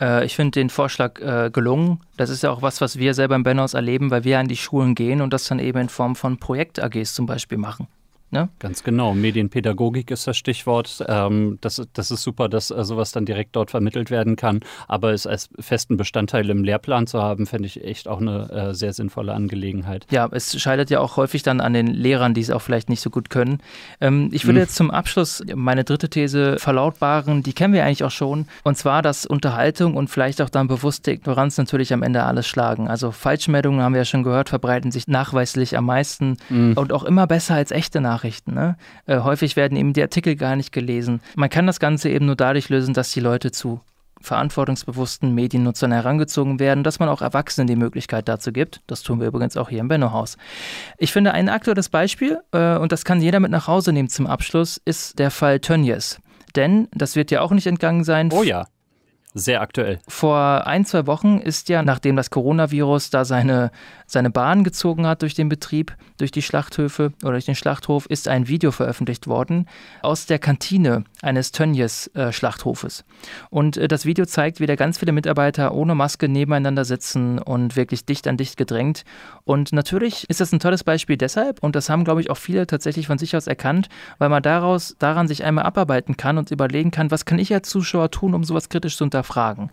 Äh, ich finde den Vorschlag äh, gelungen. Das ist ja auch was, was wir selber im Benhaus erleben, weil wir an die Schulen gehen und das dann eben in Form von Projekt-AGs zum Beispiel machen. Ne? Ganz genau. Medienpädagogik ist das Stichwort. Ähm, das, das ist super, dass äh, sowas dann direkt dort vermittelt werden kann. Aber es als festen Bestandteil im Lehrplan zu haben, fände ich echt auch eine äh, sehr sinnvolle Angelegenheit. Ja, es scheitert ja auch häufig dann an den Lehrern, die es auch vielleicht nicht so gut können. Ähm, ich würde mhm. jetzt zum Abschluss meine dritte These verlautbaren. Die kennen wir eigentlich auch schon. Und zwar, dass Unterhaltung und vielleicht auch dann bewusste Ignoranz natürlich am Ende alles schlagen. Also Falschmeldungen, haben wir ja schon gehört, verbreiten sich nachweislich am meisten mhm. und auch immer besser als echte Nachrichten. Nachrichten. Ne? Äh, häufig werden eben die Artikel gar nicht gelesen. Man kann das Ganze eben nur dadurch lösen, dass die Leute zu verantwortungsbewussten Mediennutzern herangezogen werden, dass man auch Erwachsenen die Möglichkeit dazu gibt. Das tun wir übrigens auch hier im Benno-Haus. Ich finde, ein aktuelles Beispiel, äh, und das kann jeder mit nach Hause nehmen zum Abschluss, ist der Fall Tönnies. Denn, das wird ja auch nicht entgangen sein. Oh ja. Sehr aktuell. Vor ein, zwei Wochen ist ja, nachdem das Coronavirus da seine, seine Bahn gezogen hat durch den Betrieb, durch die Schlachthöfe oder durch den Schlachthof, ist ein Video veröffentlicht worden aus der Kantine eines Tönnies-Schlachthofes. Äh, und äh, das Video zeigt, wie da ganz viele Mitarbeiter ohne Maske nebeneinander sitzen und wirklich dicht an dicht gedrängt. Und natürlich ist das ein tolles Beispiel deshalb, und das haben, glaube ich, auch viele tatsächlich von sich aus erkannt, weil man daraus, daran sich einmal abarbeiten kann und überlegen kann, was kann ich als Zuschauer tun, um sowas kritisch zu hinterfragen.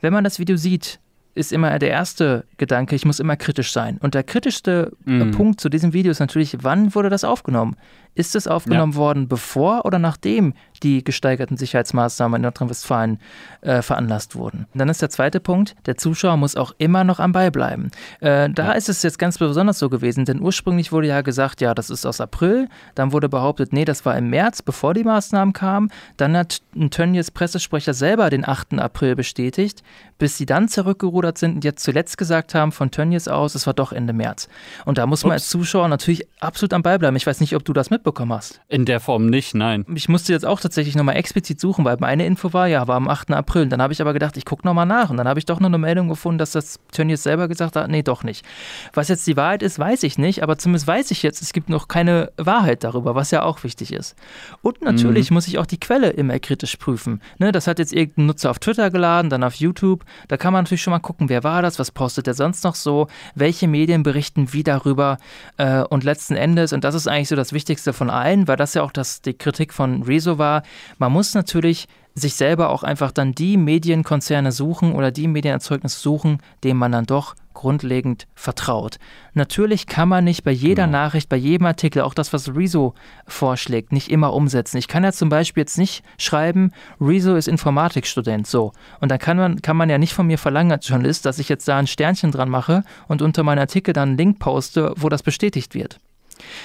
Wenn man das Video sieht, ist immer der erste Gedanke, ich muss immer kritisch sein. Und der kritischste mm. Punkt zu diesem Video ist natürlich, wann wurde das aufgenommen? Ist es aufgenommen ja. worden, bevor oder nachdem die gesteigerten Sicherheitsmaßnahmen in Nordrhein-Westfalen äh, veranlasst wurden? Und dann ist der zweite Punkt, der Zuschauer muss auch immer noch am Ball bleiben. Äh, da ja. ist es jetzt ganz besonders so gewesen, denn ursprünglich wurde ja gesagt, ja, das ist aus April. Dann wurde behauptet, nee, das war im März, bevor die Maßnahmen kamen. Dann hat ein Tönnies Pressesprecher selber den 8. April bestätigt, bis sie dann zurückgerudert sind und jetzt zuletzt gesagt haben von Tönnies aus, es war doch Ende März. Und da muss man Ups. als Zuschauer natürlich absolut am Ball bleiben. Ich weiß nicht, ob du das mitbekommst mitbekommen hast. In der Form nicht, nein. Ich musste jetzt auch tatsächlich nochmal explizit suchen, weil meine Info war, ja, war am 8. April. Dann habe ich aber gedacht, ich gucke nochmal nach. Und dann habe ich doch noch eine Meldung gefunden, dass das Tönnies selber gesagt hat, nee, doch nicht. Was jetzt die Wahrheit ist, weiß ich nicht, aber zumindest weiß ich jetzt, es gibt noch keine Wahrheit darüber, was ja auch wichtig ist. Und natürlich mhm. muss ich auch die Quelle immer kritisch prüfen. Ne, das hat jetzt irgendein Nutzer auf Twitter geladen, dann auf YouTube. Da kann man natürlich schon mal gucken, wer war das, was postet der sonst noch so, welche Medien berichten wie darüber. Äh, und letzten Endes, und das ist eigentlich so das Wichtigste von allen, weil das ja auch das, die Kritik von Rezo war, man muss natürlich sich selber auch einfach dann die Medienkonzerne suchen oder die Medienerzeugnisse suchen, denen man dann doch grundlegend vertraut. Natürlich kann man nicht bei jeder genau. Nachricht, bei jedem Artikel, auch das, was Rezo vorschlägt, nicht immer umsetzen. Ich kann ja zum Beispiel jetzt nicht schreiben, Rezo ist Informatikstudent, so. Und dann kann man, kann man ja nicht von mir verlangen als Journalist, dass ich jetzt da ein Sternchen dran mache und unter meinen Artikel dann einen Link poste, wo das bestätigt wird.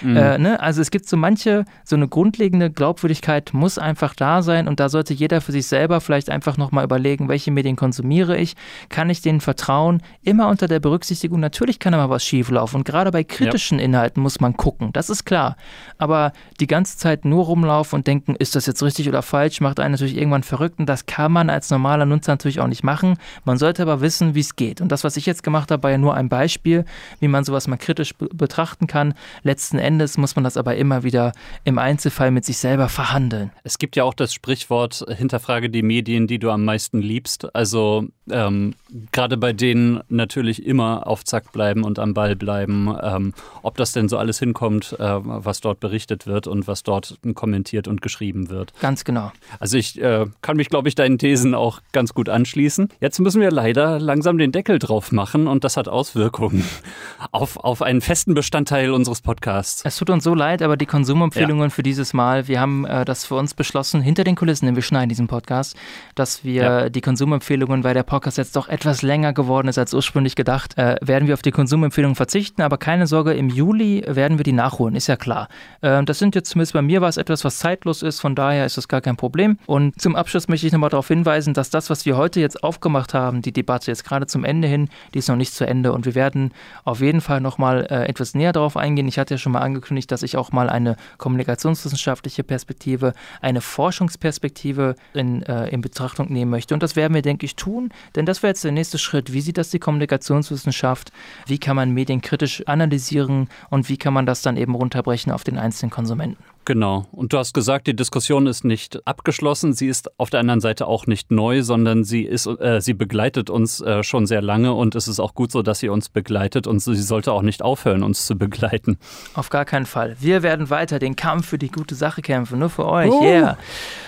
Mhm. Äh, ne? Also es gibt so manche, so eine grundlegende Glaubwürdigkeit muss einfach da sein und da sollte jeder für sich selber vielleicht einfach nochmal überlegen, welche Medien konsumiere ich, kann ich denen vertrauen, immer unter der Berücksichtigung, natürlich kann da mal was schieflaufen und gerade bei kritischen ja. Inhalten muss man gucken, das ist klar. Aber die ganze Zeit nur rumlaufen und denken, ist das jetzt richtig oder falsch, macht einen natürlich irgendwann verrückt und das kann man als normaler Nutzer natürlich auch nicht machen. Man sollte aber wissen, wie es geht. Und das, was ich jetzt gemacht habe, war ja nur ein Beispiel, wie man sowas mal kritisch betrachten kann. Letzten Endes muss man das aber immer wieder im Einzelfall mit sich selber verhandeln. Es gibt ja auch das Sprichwort, hinterfrage die Medien, die du am meisten liebst. Also ähm, gerade bei denen natürlich immer auf Zack bleiben und am Ball bleiben, ähm, ob das denn so alles hinkommt, äh, was dort berichtet wird und was dort kommentiert und geschrieben wird. Ganz genau. Also ich äh, kann mich, glaube ich, deinen Thesen auch ganz gut anschließen. Jetzt müssen wir leider langsam den Deckel drauf machen und das hat Auswirkungen auf, auf einen festen Bestandteil unseres Podcasts. Es tut uns so leid, aber die Konsumempfehlungen ja. für dieses Mal, wir haben äh, das für uns beschlossen, hinter den Kulissen, denn wir schneiden diesen Podcast, dass wir ja. die Konsumempfehlungen, weil der Podcast jetzt doch etwas länger geworden ist als ursprünglich gedacht, äh, werden wir auf die Konsumempfehlungen verzichten, aber keine Sorge, im Juli werden wir die nachholen, ist ja klar. Äh, das sind jetzt zumindest bei mir was etwas, was zeitlos ist, von daher ist das gar kein Problem. Und zum Abschluss möchte ich nochmal darauf hinweisen, dass das, was wir heute jetzt aufgemacht haben, die Debatte jetzt gerade zum Ende hin, die ist noch nicht zu Ende und wir werden auf jeden Fall nochmal äh, etwas näher darauf eingehen. Ich hatte ja schon mal angekündigt, dass ich auch mal eine kommunikationswissenschaftliche Perspektive, eine Forschungsperspektive in, äh, in Betrachtung nehmen möchte. Und das werden wir, denke ich, tun, denn das wäre jetzt der nächste Schritt. Wie sieht das die Kommunikationswissenschaft? Wie kann man Medien kritisch analysieren und wie kann man das dann eben runterbrechen auf den einzelnen Konsumenten? Genau. Und du hast gesagt, die Diskussion ist nicht abgeschlossen. Sie ist auf der anderen Seite auch nicht neu, sondern sie ist, äh, sie begleitet uns äh, schon sehr lange und es ist auch gut so, dass sie uns begleitet und sie sollte auch nicht aufhören, uns zu begleiten. Auf gar keinen Fall. Wir werden weiter den Kampf für die gute Sache kämpfen, nur für euch. Uh. Yeah.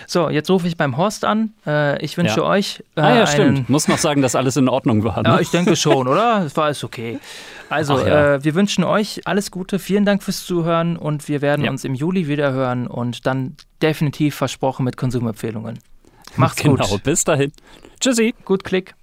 So, jetzt rufe ich beim Horst an. Äh, ich wünsche ja. euch. Äh, ah ja, stimmt. Muss noch sagen, dass alles in Ordnung war. Ne? Ja, ich denke schon, oder? Es war alles okay. Also, ja. äh, wir wünschen euch alles Gute. Vielen Dank fürs Zuhören und wir werden uns im Juli wieder hören und dann definitiv versprochen mit Konsumempfehlungen. Macht's genau. gut. Genau, bis dahin. Tschüssi. Gut Klick.